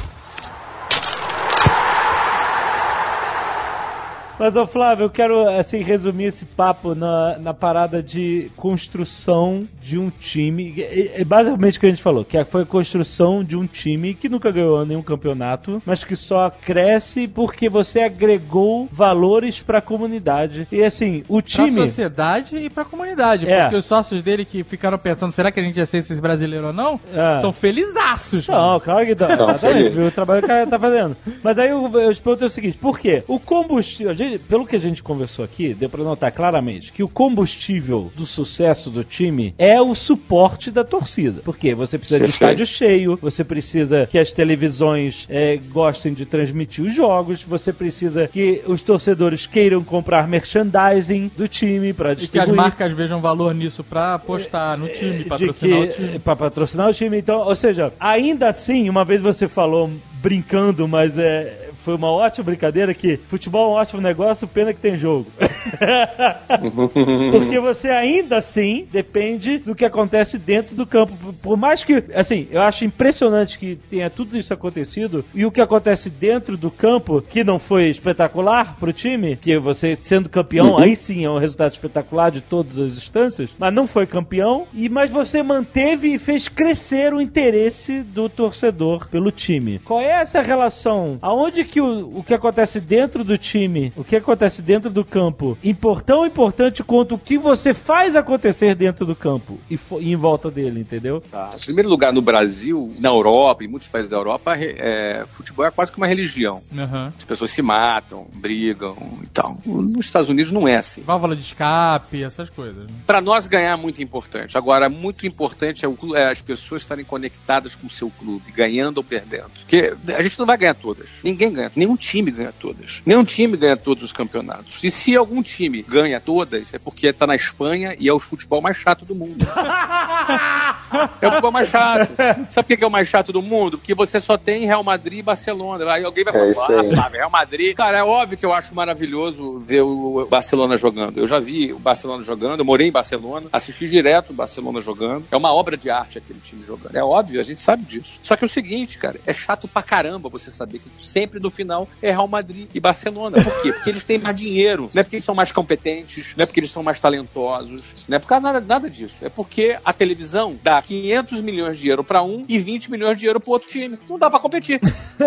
Mas, ô Flávio, eu quero, assim, resumir esse papo na, na parada de construção de um time. É, é basicamente o que a gente falou, que foi a construção de um time que nunca ganhou nenhum campeonato, mas que só cresce porque você agregou valores pra comunidade. E, assim, o Pra time... sociedade e pra comunidade. É. Porque os sócios dele que ficaram pensando, será que a gente ia ser esses brasileiros ou não? É. Estão felizaços. mano. Não, claro que não. Feliz. viu o trabalho que o cara tá fazendo. Mas aí eu, eu te pergunto o seguinte: por quê? O combustível, a gente- pelo que a gente conversou aqui, deu pra notar claramente que o combustível do sucesso do time é o suporte da torcida. Porque você precisa de estádio cheio, você precisa que as televisões eh, gostem de transmitir os jogos, você precisa que os torcedores queiram comprar merchandising do time pra E que as distribuir. marcas vejam valor nisso pra apostar no time, patrocinar de o que, time. Pra patrocinar o time. Então, ou seja, ainda assim, uma vez você falou brincando, mas é, foi uma ótima brincadeira que futebol é um ótimo negócio, pena que tem jogo. Porque você ainda assim depende do que acontece dentro do campo. Por- mais que, assim, eu acho impressionante que tenha tudo isso acontecido e o que acontece dentro do campo, que não foi espetacular pro time, que você sendo campeão, aí sim é um resultado espetacular de todas as instâncias, mas não foi campeão, e mas você manteve e fez crescer o interesse do torcedor pelo time. Qual é essa relação? Aonde que o, o que acontece dentro do time, o que acontece dentro do campo, tão importante quanto o que você faz acontecer dentro do campo e, e em volta dele, entendeu? Tá. Em primeiro lugar, no Brasil, na Europa, em muitos países da Europa, é, futebol é quase que uma religião. Aham. As pessoas se matam, brigam e tal. Nos Estados Unidos não é assim. Válvula de escape, essas coisas. né? Para nós ganhar é muito importante. Agora, muito importante é, o é as pessoas estarem conectadas com o seu clube, ganhando ou perdendo. Porque a gente não vai ganhar todas. Ninguém ganha. Nenhum time ganha todas. Nenhum time ganha todos os campeonatos. E se algum time ganha todas, é porque tá na Espanha e é o futebol mais chato do mundo. É o futebol mais chato. Sabe por que é o mais chato do mundo? Porque você só tem Real Madrid e Barcelona. Aí alguém vai É falar, isso ah. Flávio, Real Madrid. Cara, é óbvio que eu acho maravilhoso ver o Barcelona jogando. Eu já vi o Barcelona jogando, eu morei em Barcelona, assisti direto o Barcelona jogando. É uma obra de arte aquele time jogando. É óbvio, a gente sabe disso. Só que é o seguinte, cara, é chato pra caramba você saber que sempre no final é Real Madrid e Barcelona. Por quê? Porque eles têm mais dinheiro, não é porque eles são mais competentes, não é porque eles são mais talentosos, não é por causa nada, nada disso. É porque a televisão dá 500 milhões de euros pra um e 20 milhões de euros pro outro time. Não dá pra competir.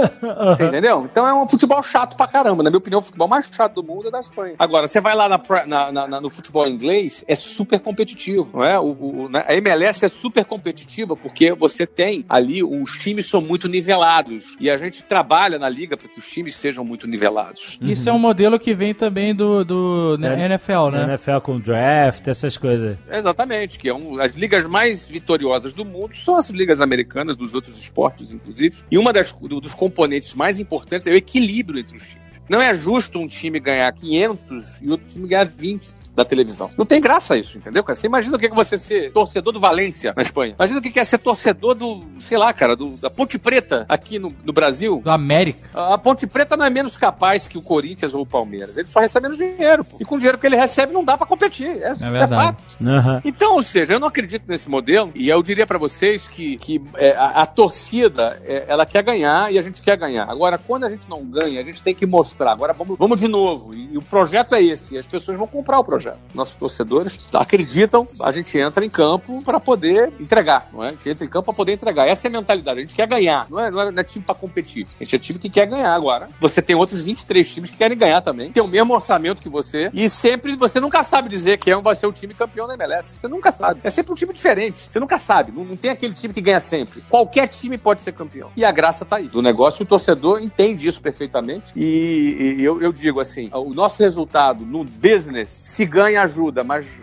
Você entendeu? Então é um futebol chato pra caramba. Na minha opinião, o futebol mais chato do mundo é da Espanha. Agora, você vai lá na, na- na- no futebol inglês, é super competitivo, não é? O, o- na- a MLS é super competitiva porque você tem ali, os times são muito nivelados. E a gente trabalha na liga que os times sejam muito nivelados. Isso é um modelo que vem também do, do né, É. NFL, né? NFL com draft, essas coisas. Exatamente, que é um, as ligas mais vitoriosas do mundo são as ligas americanas, dos outros esportes, inclusive. E uma das, do- dos componentes mais importantes é o equilíbrio entre os times. Não é justo um time ganhar 500 e outro time ganhar 20 da televisão. Não tem graça isso, entendeu, cara? Você imagina o que é você ser torcedor do Valência na Espanha. Imagina o que é ser torcedor do, sei lá, cara, do, da Ponte Preta aqui no, no Brasil. Do América. A Ponte Preta não é menos capaz que o Corinthians ou o Palmeiras. Ele só recebe menos dinheiro. Pô. E com o dinheiro que ele recebe não dá pra competir. É, é verdade. fato. Aham. Então, ou seja, eu não acredito nesse modelo e eu diria pra vocês que, que é, a, a torcida, é, ela quer ganhar e a gente quer ganhar. Agora, quando a gente não ganha, a gente tem que mostrar mostrar. Agora vamos, vamos de novo. E, e o projeto é esse. E as pessoas vão comprar o projeto. Nossos torcedores acreditam, a gente entra em campo para poder entregar. Não é? A gente entra em campo para poder entregar. Essa é a mentalidade. A gente quer ganhar. Não é, não é, não é time para competir. A gente é time que quer ganhar agora. Você tem outros 23 times que querem ganhar também. Tem o mesmo orçamento que você. E sempre você nunca sabe dizer quem vai ser o time campeão da MLS. Você nunca sabe. É sempre um time diferente. Você nunca sabe. Não, não tem aquele time que ganha sempre. Qualquer time pode ser campeão. E a graça tá aí. Do negócio, o torcedor entende isso perfeitamente. E, e eu, eu digo assim: o nosso resultado no business, se ganha, ajuda, mas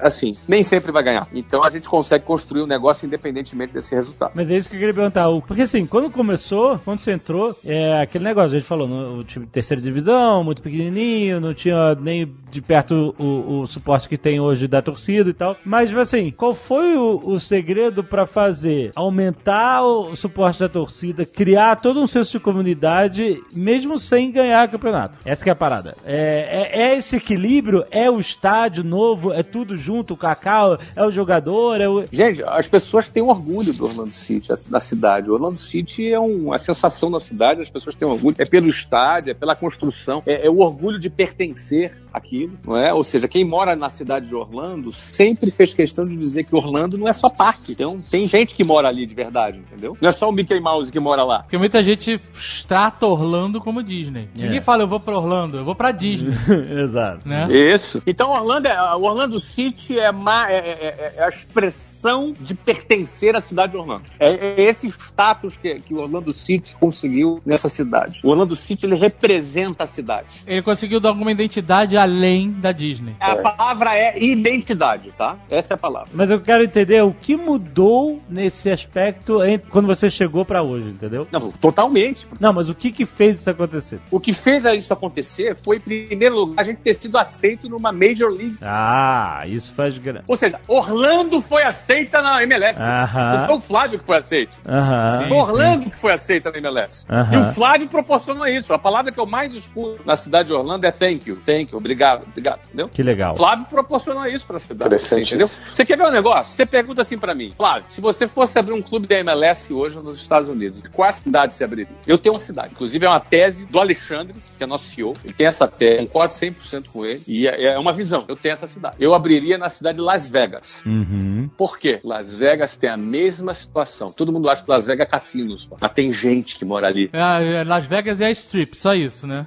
assim, nem sempre vai ganhar. Então a gente consegue construir um negócio independentemente desse resultado. Mas é isso que eu queria perguntar. Porque assim, quando começou, quando você entrou, é aquele negócio, a gente falou, no, time terceira divisão, muito pequenininho, não tinha nem de perto o, o suporte que tem hoje da torcida e tal. Mas assim, qual foi o, o segredo pra fazer? Aumentar o suporte da torcida, criar todo um senso de comunidade, mesmo sem ganhar campeonato. Essa é a parada. É, é- é esse equilíbrio? É o estádio novo? É tudo junto? O Cacau? É o jogador? É o... Gente, as pessoas têm orgulho do Orlando City, da cidade. O Orlando City é um, a sensação da cidade, as pessoas têm orgulho. É pelo estádio, é pela construção, é, é o orgulho de pertencer àquilo, não é? Ou seja, quem mora na cidade de Orlando sempre fez questão de dizer que Orlando não é só parque. Então, tem gente que mora ali de verdade, entendeu? Não é só o Mickey Mouse que mora lá. Porque muita gente trata Orlando como Disney. É. Ninguém fala, eu vou pra Orlando, eu vou pra Disney, Exato. né? Isso. Então, Orlando é, o Orlando City é, ma- é- é- é a expressão de pertencer à cidade de Orlando. É, é esse status que, que o Orlando City conseguiu nessa cidade. O Orlando City ele representa a cidade. Ele conseguiu dar alguma identidade além da Disney. A palavra é identidade, tá? Essa é a palavra. Mas eu quero entender o que mudou nesse aspecto quando você chegou pra hoje, entendeu? Não, totalmente. Não, mas o que que fez isso acontecer? O que fez isso acontecer foi, em primeiro lugar, a gente ter sido aceito numa Major League. Ah, isso faz grande. Ou seja, Orlando foi aceita na MLS. Aham. Não foi o Flávio que foi aceito. Aham. Foi Orlando que foi aceita na MLS. Aham. E o Flávio proporcionou isso. A palavra que eu mais escuto na cidade de Orlando é thank you. Thank you, obrigado, obrigado. Entendeu? Que legal. Flávio proporcionou isso pra cidade. Interessante entendeu? isso. Você quer ver um negócio? Você pergunta assim pra mim, Flávio, se você fosse abrir um clube da MLS hoje nos Estados Unidos, qual cidade você abriria? Eu tenho uma cidade. Inclusive, é uma tese do Alexandre, que é nosso CEO. Ele tem essa tese, concordo 100% com ele. E é é uma visão. Eu tenho essa cidade. Eu abriria na cidade de Las Vegas. Uhum. Por quê? Las Vegas tem a mesma situação. Todo mundo acha que Las Vegas é cassino, só. mas tem gente que mora ali. Ah, é, Las Vegas é a strip, só isso, né?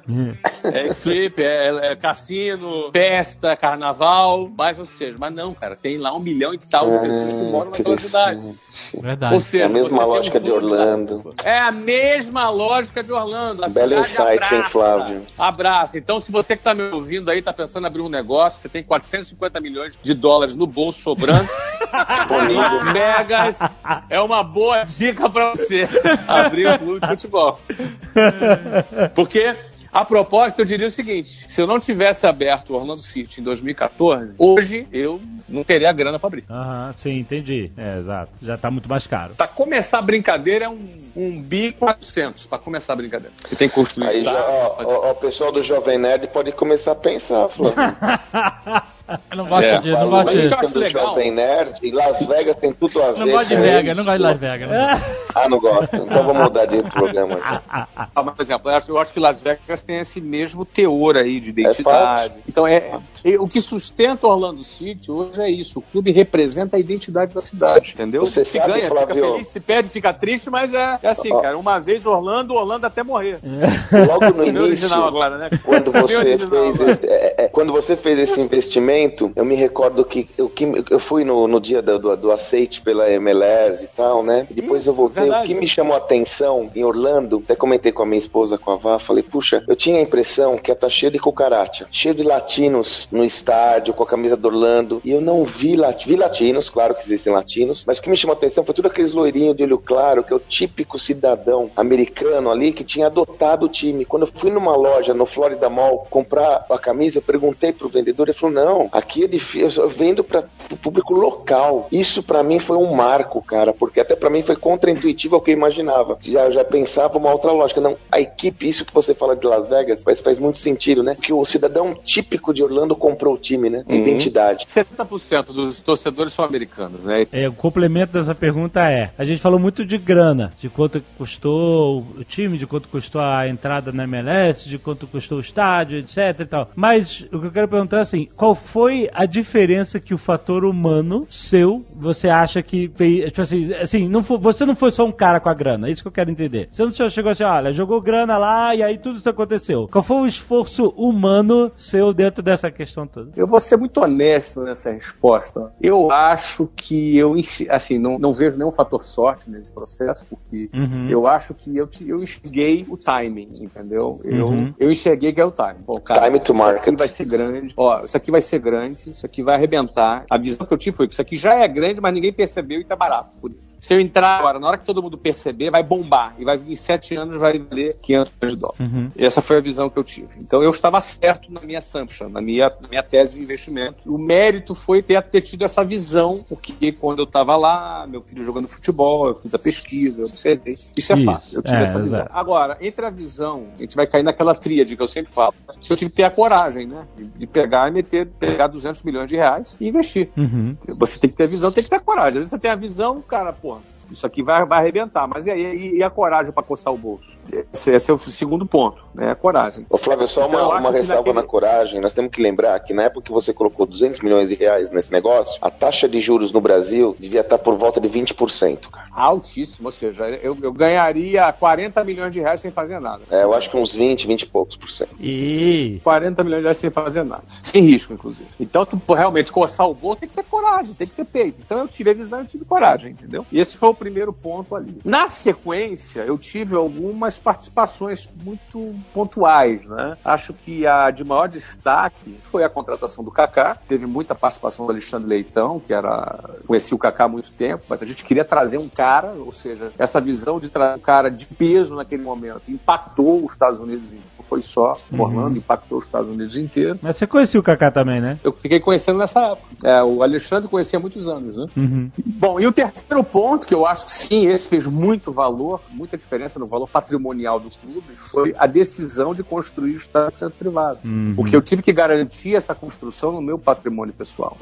É strip, é, é cassino, festa, carnaval, mas ou seja, mas não, cara, tem lá um milhão e tal de pessoas que moram naquela cidade. Verdade. Ou seja, É a mesma lógica de clube Orlando. lá. É a mesma lógica de Orlando. A Belo insight, hein. Flávio? Abraça. Então, se você que tá me ouvindo aí, tá pensando em abrir um negócio, você tem 450 milhões de dólares no bolso sobrando. Disponível. Las Vegas é uma boa dica pra você abrir um clube de futebol. Porque, a propósito, eu diria o seguinte: se eu não tivesse aberto o Orlando City em 2014, hoje eu não teria grana pra abrir. Aham, sim, entendi. É, exato. Já tá muito mais caro. Pra começar a brincadeira é um, um bi 400 pra começar a brincadeira. Você tem que construir Aí já, estádio, ó, fazer- ó, ó, o pessoal do Jovem Nerd pode começar a pensar, Flávio. Eu não gosto É, disso, não gosto aí, disso. acho do legal. Jovem Nerd e Las Vegas tem tudo a ver. Não gosto de Vegas, não gosto de Las Vegas. gosto. Ah, não gosta. Então vamos mudar de programa. aqui. Ah, mas, por exemplo, eu acho, que Las Vegas tem esse mesmo teor aí de É identidade. fato. então, é, é- o que sustenta Orlando City hoje é isso. O clube representa a identidade da cidade, entendeu? Você se sabe, ganha, Flávio- fica feliz, se perde, fica triste, mas é, é assim, Ó. cara. Uma vez Orlando, Orlando até morrer. Logo no início, original agora, né? quando você original fez esse, é, é, quando você fez esse investimento, eu me recordo que eu, que, eu fui no, no dia do, do, do aceite pela MLS e tal, né? E depois Isso, eu voltei. verdade. O que me chamou a atenção em Orlando, até comentei com a minha esposa, com a Vá, falei, puxa, eu tinha a impressão que ia estar cheio de cucaracha, cheio de latinos no estádio, com a camisa do Orlando, e eu não vi, vi latinos, claro que existem latinos, mas o que me chamou a atenção foi tudo aqueles loirinhos de olho claro, que é o típico cidadão americano ali que tinha adotado o time. Quando eu fui numa loja no Florida Mall comprar a camisa, eu perguntei pro vendedor, ele falou: não, aqui é difícil, eu vendo para o público local. Isso pra mim foi um marco, cara, porque até pra mim foi intuitivo ao que eu imaginava. Já, já pensava uma outra lógica. Não, a equipe, isso que você fala de Las Vegas, faz, faz muito sentido, né? Que o cidadão típico de Orlando comprou o time, né? Uhum. Identidade. 70% dos torcedores são americanos, né? É, o complemento dessa pergunta é: a gente falou muito de grana, de quanto custou o time, de quanto custou a entrada na MLS, de quanto custou o estádio, etc e tal. Mas o que eu quero perguntar é assim: qual foi a diferença que o fator humano seu você acha que fez? Tipo assim, assim não foi, você não foi só um cara com a grana, é isso que eu quero entender. Você não chegou assim, olha, jogou grana lá e aí tudo isso aconteceu. Qual foi o esforço humano seu dentro dessa questão toda? Eu vou ser muito honesto nessa resposta. Eu acho que eu, assim, não, não vejo nenhum fator sorte nesse processo, porque Uhum. eu acho que eu, eu enxerguei o timing, entendeu? Eu, Uhum. eu enxerguei que é o timing. Bom, cara, Time to Isso aqui market. vai ser grande. Ó, isso aqui vai ser grande, isso aqui vai arrebentar. A visão que eu tive foi que isso aqui já é grande, mas ninguém percebeu e tá barato por isso. Se eu entrar agora, na hora que todo mundo perceber, vai bombar. E vai em sete anos vai valer 500 milhões de dólares. Uhum. Essa foi a visão que eu tive. Então eu estava certo na minha assumption, na minha, na minha tese de investimento. O mérito foi ter, ter tido essa visão, porque quando eu estava lá, meu filho jogando futebol, eu fiz a pesquisa, eu observei. Isso é fato. Eu tive é, essa visão. exato. Agora, entre a visão, a gente vai cair naquela tríade que eu sempre falo. Eu tive que ter a coragem, né? De, de pegar e meter, pegar 200 milhões de reais e investir. Uhum. Você tem que ter a visão, tem que ter a coragem. Às vezes você tem a visão, cara, pô, isso aqui vai, vai arrebentar. Mas e aí? E, e a coragem para coçar o bolso? Esse, esse é o segundo ponto, né? A coragem. Ô Flávio, só Então, eu uma, uma ressalva naquele- na coragem. Nós temos que lembrar que na época que você colocou 200 milhões de reais nesse negócio, a taxa de juros no Brasil devia estar por volta de 20%, cara. Altíssimo, ou seja, eu, eu ganharia 40 milhões de reais sem fazer nada. É, eu acho que uns 20, 20 e poucos por cento. E 40 milhões de reais sem fazer nada. Sem risco, inclusive. Então, tu realmente coçar o bolso tem que ter coragem, tem que ter peito. Então, eu tive a visão e tive coragem, entendeu? E esse foi o primeiro ponto ali. Na sequência, eu tive algumas participações muito pontuais, né? Acho que a de maior destaque foi a contratação do Kaká. Teve muita participação do Alexandre Leitão, que era. Conheci o Kaká há muito tempo, mas a gente queria trazer um cara, ou seja, essa visão de trazer um cara de peso naquele momento impactou os Estados Unidos inteiro. Não foi só Orlando, impactou os Estados Unidos inteiro. Mas você conhecia o Kaká também, né? Eu fiquei conhecendo nessa época. É, o Alexandre conhecia há muitos anos, né? Uhum. Bom, e o terceiro ponto, que eu acho que sim, esse fez muito valor, muita diferença no valor patrimonial do clube, foi a decisão de construir o estádio de centro privado. Uhum. Porque eu tive que garantir essa construção no meu patrimônio pessoal.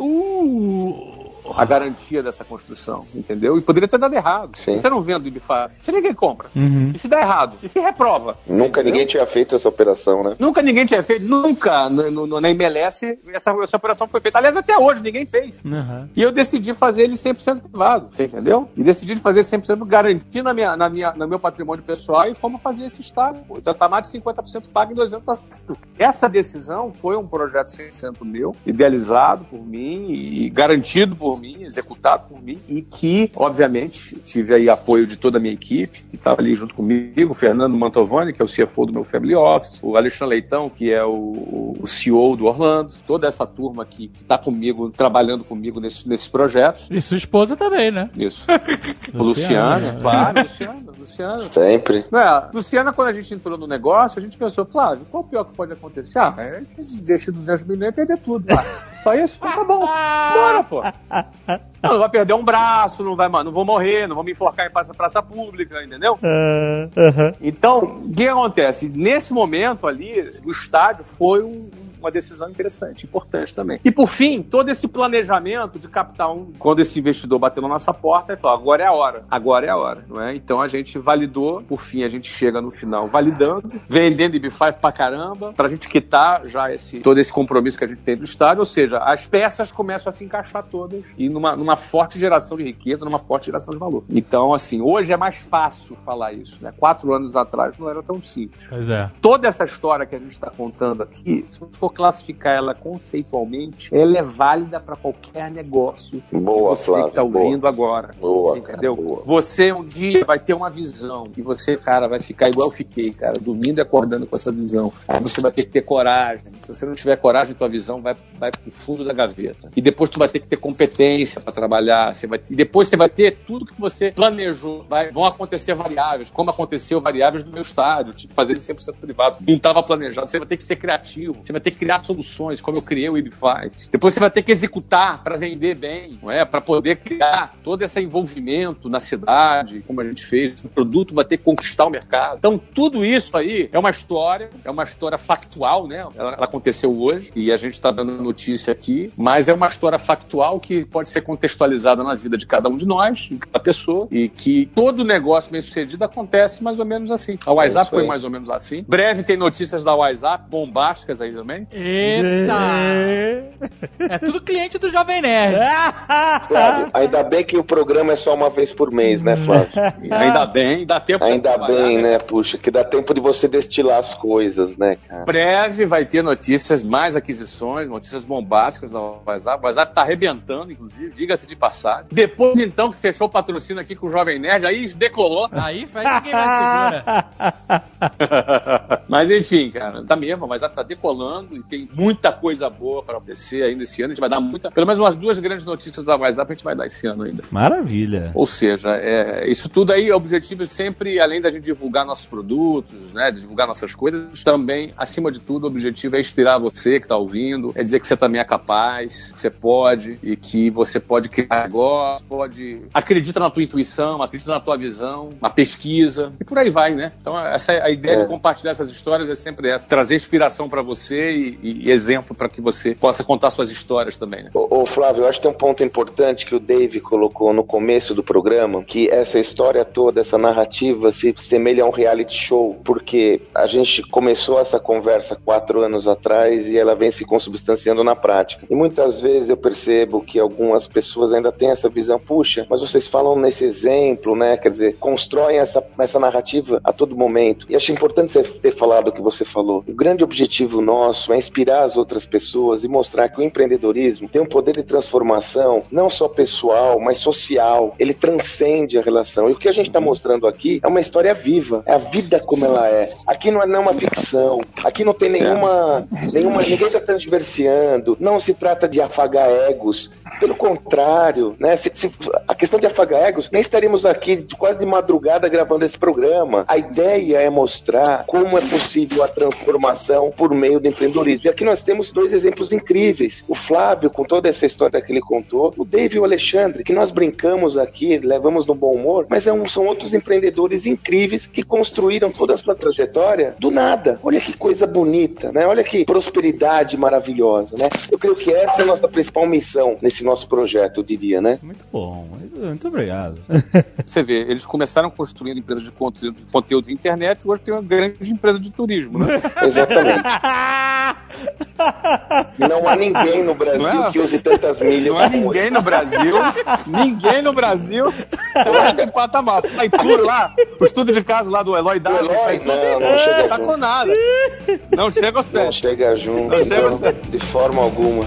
A garantia dessa construção, entendeu? E poderia ter dado errado. Sim. Você não vende o Ibifar, se ninguém compra. Uhum. E se dá errado? E se reprova? Nunca Entendeu? ninguém tinha feito essa operação, né? Nunca ninguém tinha feito, nunca no, no- na MLS essa, essa operação foi feita. Aliás, até hoje ninguém fez. Uhum. E eu decidi fazer ele 100% privado, você entendeu? E decidi fazer 100% garantindo na minha, na minha, no meu patrimônio pessoal e fomos fazer esse estádio. Pô. Já tá mais de 50% pago em dois anos. Tá certo. Essa decisão foi um projeto 100% meu, idealizado por mim e garantido por mim, executado por mim e que, obviamente, tive aí apoio de toda a minha equipe, que estava ali junto comigo, o Fernando Mantovani, que é o CFO do meu Family Office, o Alexandre Leitão, que é o, o CEO do Orlando, toda essa turma que está comigo, trabalhando comigo nesses, nesses projetos. E sua esposa também, né? Isso. Luciana, Luciana, né? claro, Luciana, Luciana. Sempre. É, Luciana, quando a gente entrou no negócio, a gente pensou, Flávio, qual o pior que pode acontecer? Ah, é deixa 200 milhões e perder tudo. Ah, só isso? Então tá bom. Bora, pô. Não, não vai perder um braço, não vai, não vou morrer, não vou me enforcar em praça, praça pública, entendeu? Ah, aham. Então, o que acontece? Nesse momento ali, o estádio foi um- uma decisão interessante, importante também. E por fim, todo esse planejamento de captar um. Quando esse investidor bateu na nossa porta, ele falou: agora é a hora, agora é a hora, não é? Então a gente validou, por fim, a gente chega no final validando, vendendo IB5 pra caramba, pra gente quitar já esse, todo esse compromisso que a gente tem do estádio, ou seja, as peças começam a se encaixar todas e numa, numa forte geração de riqueza, numa forte geração de valor. Então, assim, hoje é mais fácil falar isso, né? Quatro anos atrás não era tão simples Pois é. toda essa história que a gente está contando aqui, se você for classificar ela conceitualmente, ela é válida para qualquer negócio Boa, que você Flávio, que está boa. ouvindo agora. Boa, Você entendeu? boa. Você um dia vai ter uma visão e você, cara, vai ficar igual eu fiquei, cara, dormindo e acordando com essa visão. Aí você vai ter que ter coragem. Se você não tiver coragem, tua visão vai, vai pro fundo da gaveta. E depois tu vai ter que ter competência para trabalhar, você vai, e depois você vai ter tudo que você planejou. Vai, vão acontecer variáveis, como aconteceu variáveis do meu estádio, tipo fazer ele 100% privado. Não estava planejado, você vai ter que ser criativo, você vai ter que criar soluções, como eu criei o Ibfight. Depois você vai ter que executar para vender bem, não é? Para poder criar todo esse envolvimento na cidade, como a gente fez. O produto vai ter que conquistar o mercado. Então, tudo isso aí é uma história, é uma história factual, né? Ela, ela aconteceu hoje e a gente está dando notícia aqui, mas é uma história factual que pode ser contextualizada na vida de cada um de nós, de cada pessoa, e que todo negócio bem sucedido acontece mais ou menos assim. A WhatsApp foi mais ou menos assim. Breve tem notícias da WhatsApp, bombásticas aí também. Eita! É tudo cliente do Jovem Nerd. Flávio, ainda bem que o programa é só uma vez por mês, né, Flávio? Ainda bem, dá tempo de Ainda bem, né? né, puxa, que dá tempo de você destilar as coisas, né, cara? breve vai ter notícias, mais aquisições, notícias bombásticas da WhatsApp. O WhatsApp tá arrebentando, inclusive, diga-se de passagem. Depois, então, que fechou o patrocínio aqui com o Jovem Nerd, aí decolou. Aí vai ninguém mais segura. Mas enfim, cara, tá mesmo, mas tá decolando tem muita coisa boa para acontecer ainda esse ano. A gente vai dar muita. Pelo menos umas duas grandes notícias da WhatsApp a gente vai dar esse ano ainda. Maravilha. Ou seja, é, isso tudo aí, o objetivo é sempre, além da gente divulgar nossos produtos, né, divulgar nossas coisas, também, acima de tudo, o objetivo é inspirar você que está ouvindo, é dizer que você também é capaz, que você pode e que você pode criar negócio, pode acredita na tua intuição, acredita na tua visão, na pesquisa e por aí vai, né? Então essa é a ideia É. de compartilhar essas histórias é sempre essa, trazer inspiração para você e, e exemplo para que você possa contar suas histórias também, né? Ô, ô, Flávio, eu acho que tem um ponto importante que o Dave colocou no começo do programa, que essa história toda, essa narrativa se semelha a um reality show, porque a gente começou essa conversa quatro anos atrás e ela vem se consubstanciando na prática. E muitas vezes eu percebo que algumas pessoas ainda têm essa visão, puxa, mas vocês falam nesse exemplo, né? Quer dizer, constroem essa, essa narrativa a todo momento. E acho importante você ter falado o que você falou. O grande objetivo nosso é inspirar as outras pessoas e mostrar que o empreendedorismo tem um poder de transformação, não só pessoal, mas social. Ele transcende a relação. E o que a gente está mostrando aqui é uma história viva, é a vida como ela é. Aqui não é não uma ficção, aqui não tem nenhuma, nenhuma ninguém está transversiando, não se trata de afagar egos. Pelo contrário, né? Se, se- a questão de afagar egos, nem estaríamos aqui quase de madrugada gravando esse programa. A ideia é mostrar como é possível a transformação por meio do empreendedorismo. E aqui nós temos dois exemplos incríveis. O Flávio, com toda essa história que ele contou, o Dave e o Alexandre, que nós brincamos aqui, levamos no bom humor, mas é um- são outros empreendedores incríveis que construíram toda a sua trajetória do nada. Olha que coisa bonita, né? Olha que prosperidade maravilhosa, né? Eu creio que essa é a nossa principal missão nesse nosso projeto, eu diria, né? Muito bom. Muito, muito obrigado. Você vê, eles começaram construindo empresas de conteúdo, de conteúdo de internet e hoje tem uma grande empresa de turismo, né? Exatamente. Não há ninguém no Brasil Não é? que use tantas milhas Não há ninguém no Brasil, ninguém no Brasil tá nesse patamar. Sai tudo lá, o estudo de caso lá do Eloy Dado, Eloy, tudo não, não chega tá junto. com nada. Não chega aos Não pés. chega junto, Não chega aos não, pés. de forma alguma.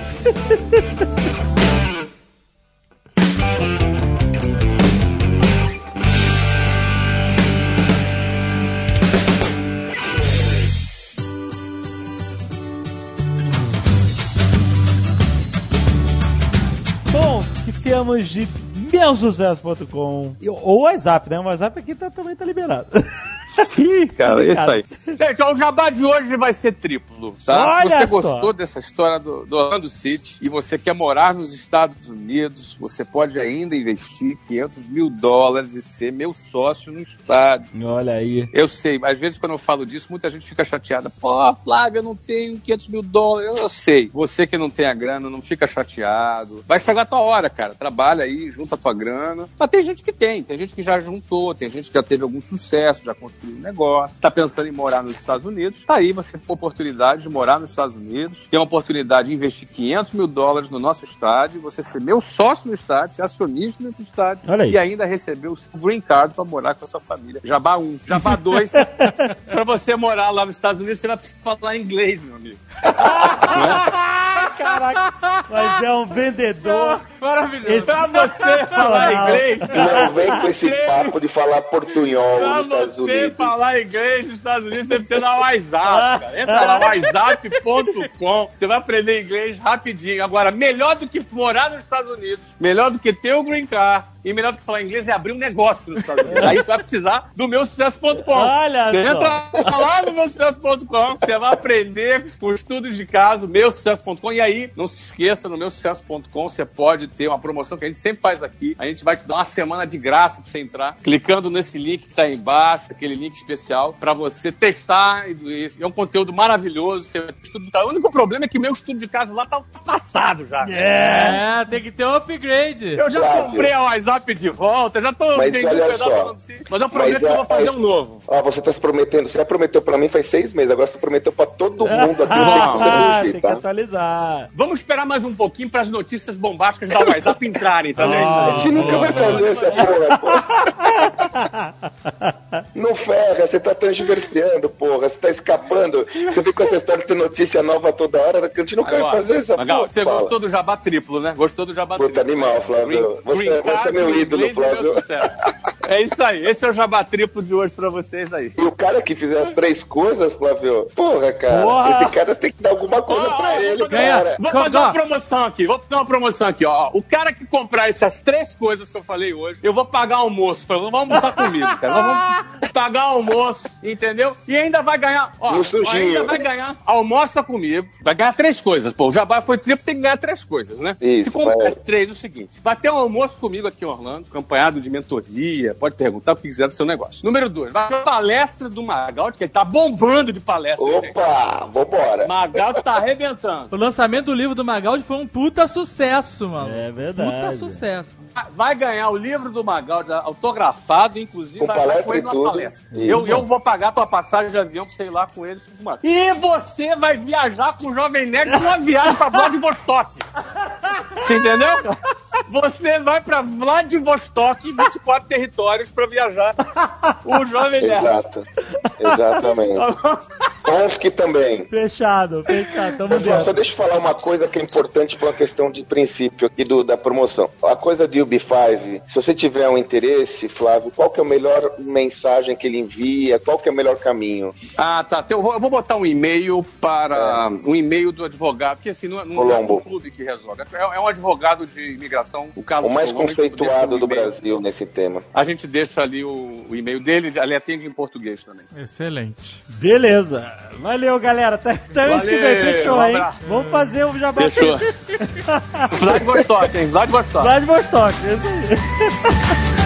De meusucesso.com ou WhatsApp, né? O WhatsApp aqui tá, também tá liberado. Ih, cara, é isso aí. Gente, ó, o jabá de hoje vai ser triplo, tá? Olha Se você só. gostou dessa história do, do Orlando City e você quer morar nos Estados Unidos, você pode ainda investir 500 mil dólares e ser meu sócio no estádio. Olha aí. Eu sei, às vezes quando eu falo disso, muita gente fica chateada. Pô, Flávio, eu não tenho 500 mil dólares. Eu sei. Você que não tem a grana, não fica chateado. Vai chegar a tua hora, cara. Trabalha aí, junta a tua grana. Mas tem gente que tem, tem gente que já juntou, tem gente que já teve algum sucesso, já construiu um negócio, tá pensando em morar nos Estados Unidos. Tá aí, você tem a oportunidade de morar nos Estados Unidos, tem a oportunidade de investir 500 mil dólares no nosso estádio, você ser meu sócio no estádio, ser acionista nesse estádio Olha aí. e ainda receber o seu green card para morar com a sua família. Jabá 1. Jabá 2. para você morar lá nos Estados Unidos, você vai precisar falar inglês, meu amigo. Caraca, mas é um vendedor. Maravilhoso. Pra você falar inglês, Não vem com esse papo de falar portunhol pra nos Estados você Unidos. Falar inglês nos Estados Unidos, você precisa dar WhatsApp, cara. Entra lá, whatsapp.com. Você vai aprender inglês rapidinho. Agora, melhor do que morar nos Estados Unidos, melhor do que ter o green card e melhor do que falar inglês é abrir um negócio nos Estados Unidos. Aí você vai precisar do meu sucesso.com. Olha Você entra lá no meu sucesso.com, você vai aprender com estudos de caso, meu sucesso.com. E aí, não se esqueça, no meu sucesso.com você pode ter uma promoção que a gente sempre faz aqui. A gente vai te dar uma semana de graça pra você entrar, clicando nesse link que tá aí embaixo, aquele link especial, pra você testar. É um conteúdo maravilhoso. Ter estudo de casa. O único problema é que meu estudo de caso lá tá passado já. É. É, tem que ter um upgrade. Eu já Flávio. comprei a WhatsApp de volta, já tô Mas olha um só. assim, Mas eu prometo Mas que eu a- vou fazer a- um novo. Ó, você tá se prometendo, você já prometeu pra mim faz seis meses, agora você prometeu pra todo mundo aqui. Ah, tem que tá? atualizar. Vamos esperar mais um pouquinho para as notícias bombásticas da WhatsApp entrarem também. Ah. A gente nunca vai fazer essa porra, porra. Não ferra, você tá transversiando, porra. Você tá escapando. Você vem com essa história de ter notícia nova toda hora. A gente vai Agora, fazer essa Magal, porra. você Fala. gostou do jabá triplo, né? Gostou do jabá Puta, triplo. animal, Flávio. Você- você é meu card, ídolo, inglês e meu Flávio. sucesso. É isso aí. Esse é o jabá triplo de hoje pra vocês aí. E o cara que fizer as três coisas, Flávio, porra, cara, Porra. esse cara você tem que dar alguma coisa ó, pra ele, cara. Vou fazer uma promoção aqui. Vou fazer uma promoção aqui, ó. O cara que comprar essas três coisas que eu falei hoje, eu vou pagar almoço. pra- Vamos almoçar comigo, cara. Vamos pagar almoço, entendeu? E ainda vai ganhar. Ó, sujinho. ainda vai ganhar. Almoça comigo. Vai ganhar três coisas. Pô, o Jabá foi triplo, tem que ganhar três coisas, né? Isso, Se comprar vai. as três, é o seguinte: vai ter um almoço comigo aqui em Orlando, acompanhado de mentoria. Pode perguntar o que quiser do seu negócio. Número dois, vai ter palestra do Magaldi, que ele tá bombando de palestra. Opa, vambora. Magaldi tá arrebentando. O lançamento do livro do Magaldi foi um puta sucesso, mano. É verdade. Puta sucesso. vai ganhar o livro do Magaldi autografado, inclusive Com vai vai palestra com ele e tudo. palestra. Eu, eu vou pagar tua passagem de avião pra você ir lá com ele. mano. E você vai viajar com o Jovem Nerd numa viagem pra Vladivostok. Você entendeu? Você vai pra Vladivostok, 24 territórios pra viajar. O Jovem Nerd. Exato. Exatamente. Onski também. Fechado, fechado. Tamo Pessoal, só dentro. deixa eu falar uma coisa que é importante para uma questão de princípio aqui do, da promoção. A coisa de UB5, se você tiver um interesse, Flávio, qual que é a melhor mensagem que ele envia? Qual que é o melhor caminho? Ah, tá. Então, Eu vou, eu vou botar um e-mail para. Um e-mail do advogado, porque assim, não, é- não é Colombo. o clube que resolve. É, é um advogado de imigração, o Carlos O mais Colombo, deixa conceituado um do. Brasil nesse tema. A gente deixa ali o, o e-mail dele, ele atende em português também. Excelente. Beleza. Valeu, galera. Até, até mês que vem. Valeu, Fechou, um hein? Vamos fazer o jabá. Fechou. Vladivostok, hein? Vladivostok. Vladivostok. Isso aí.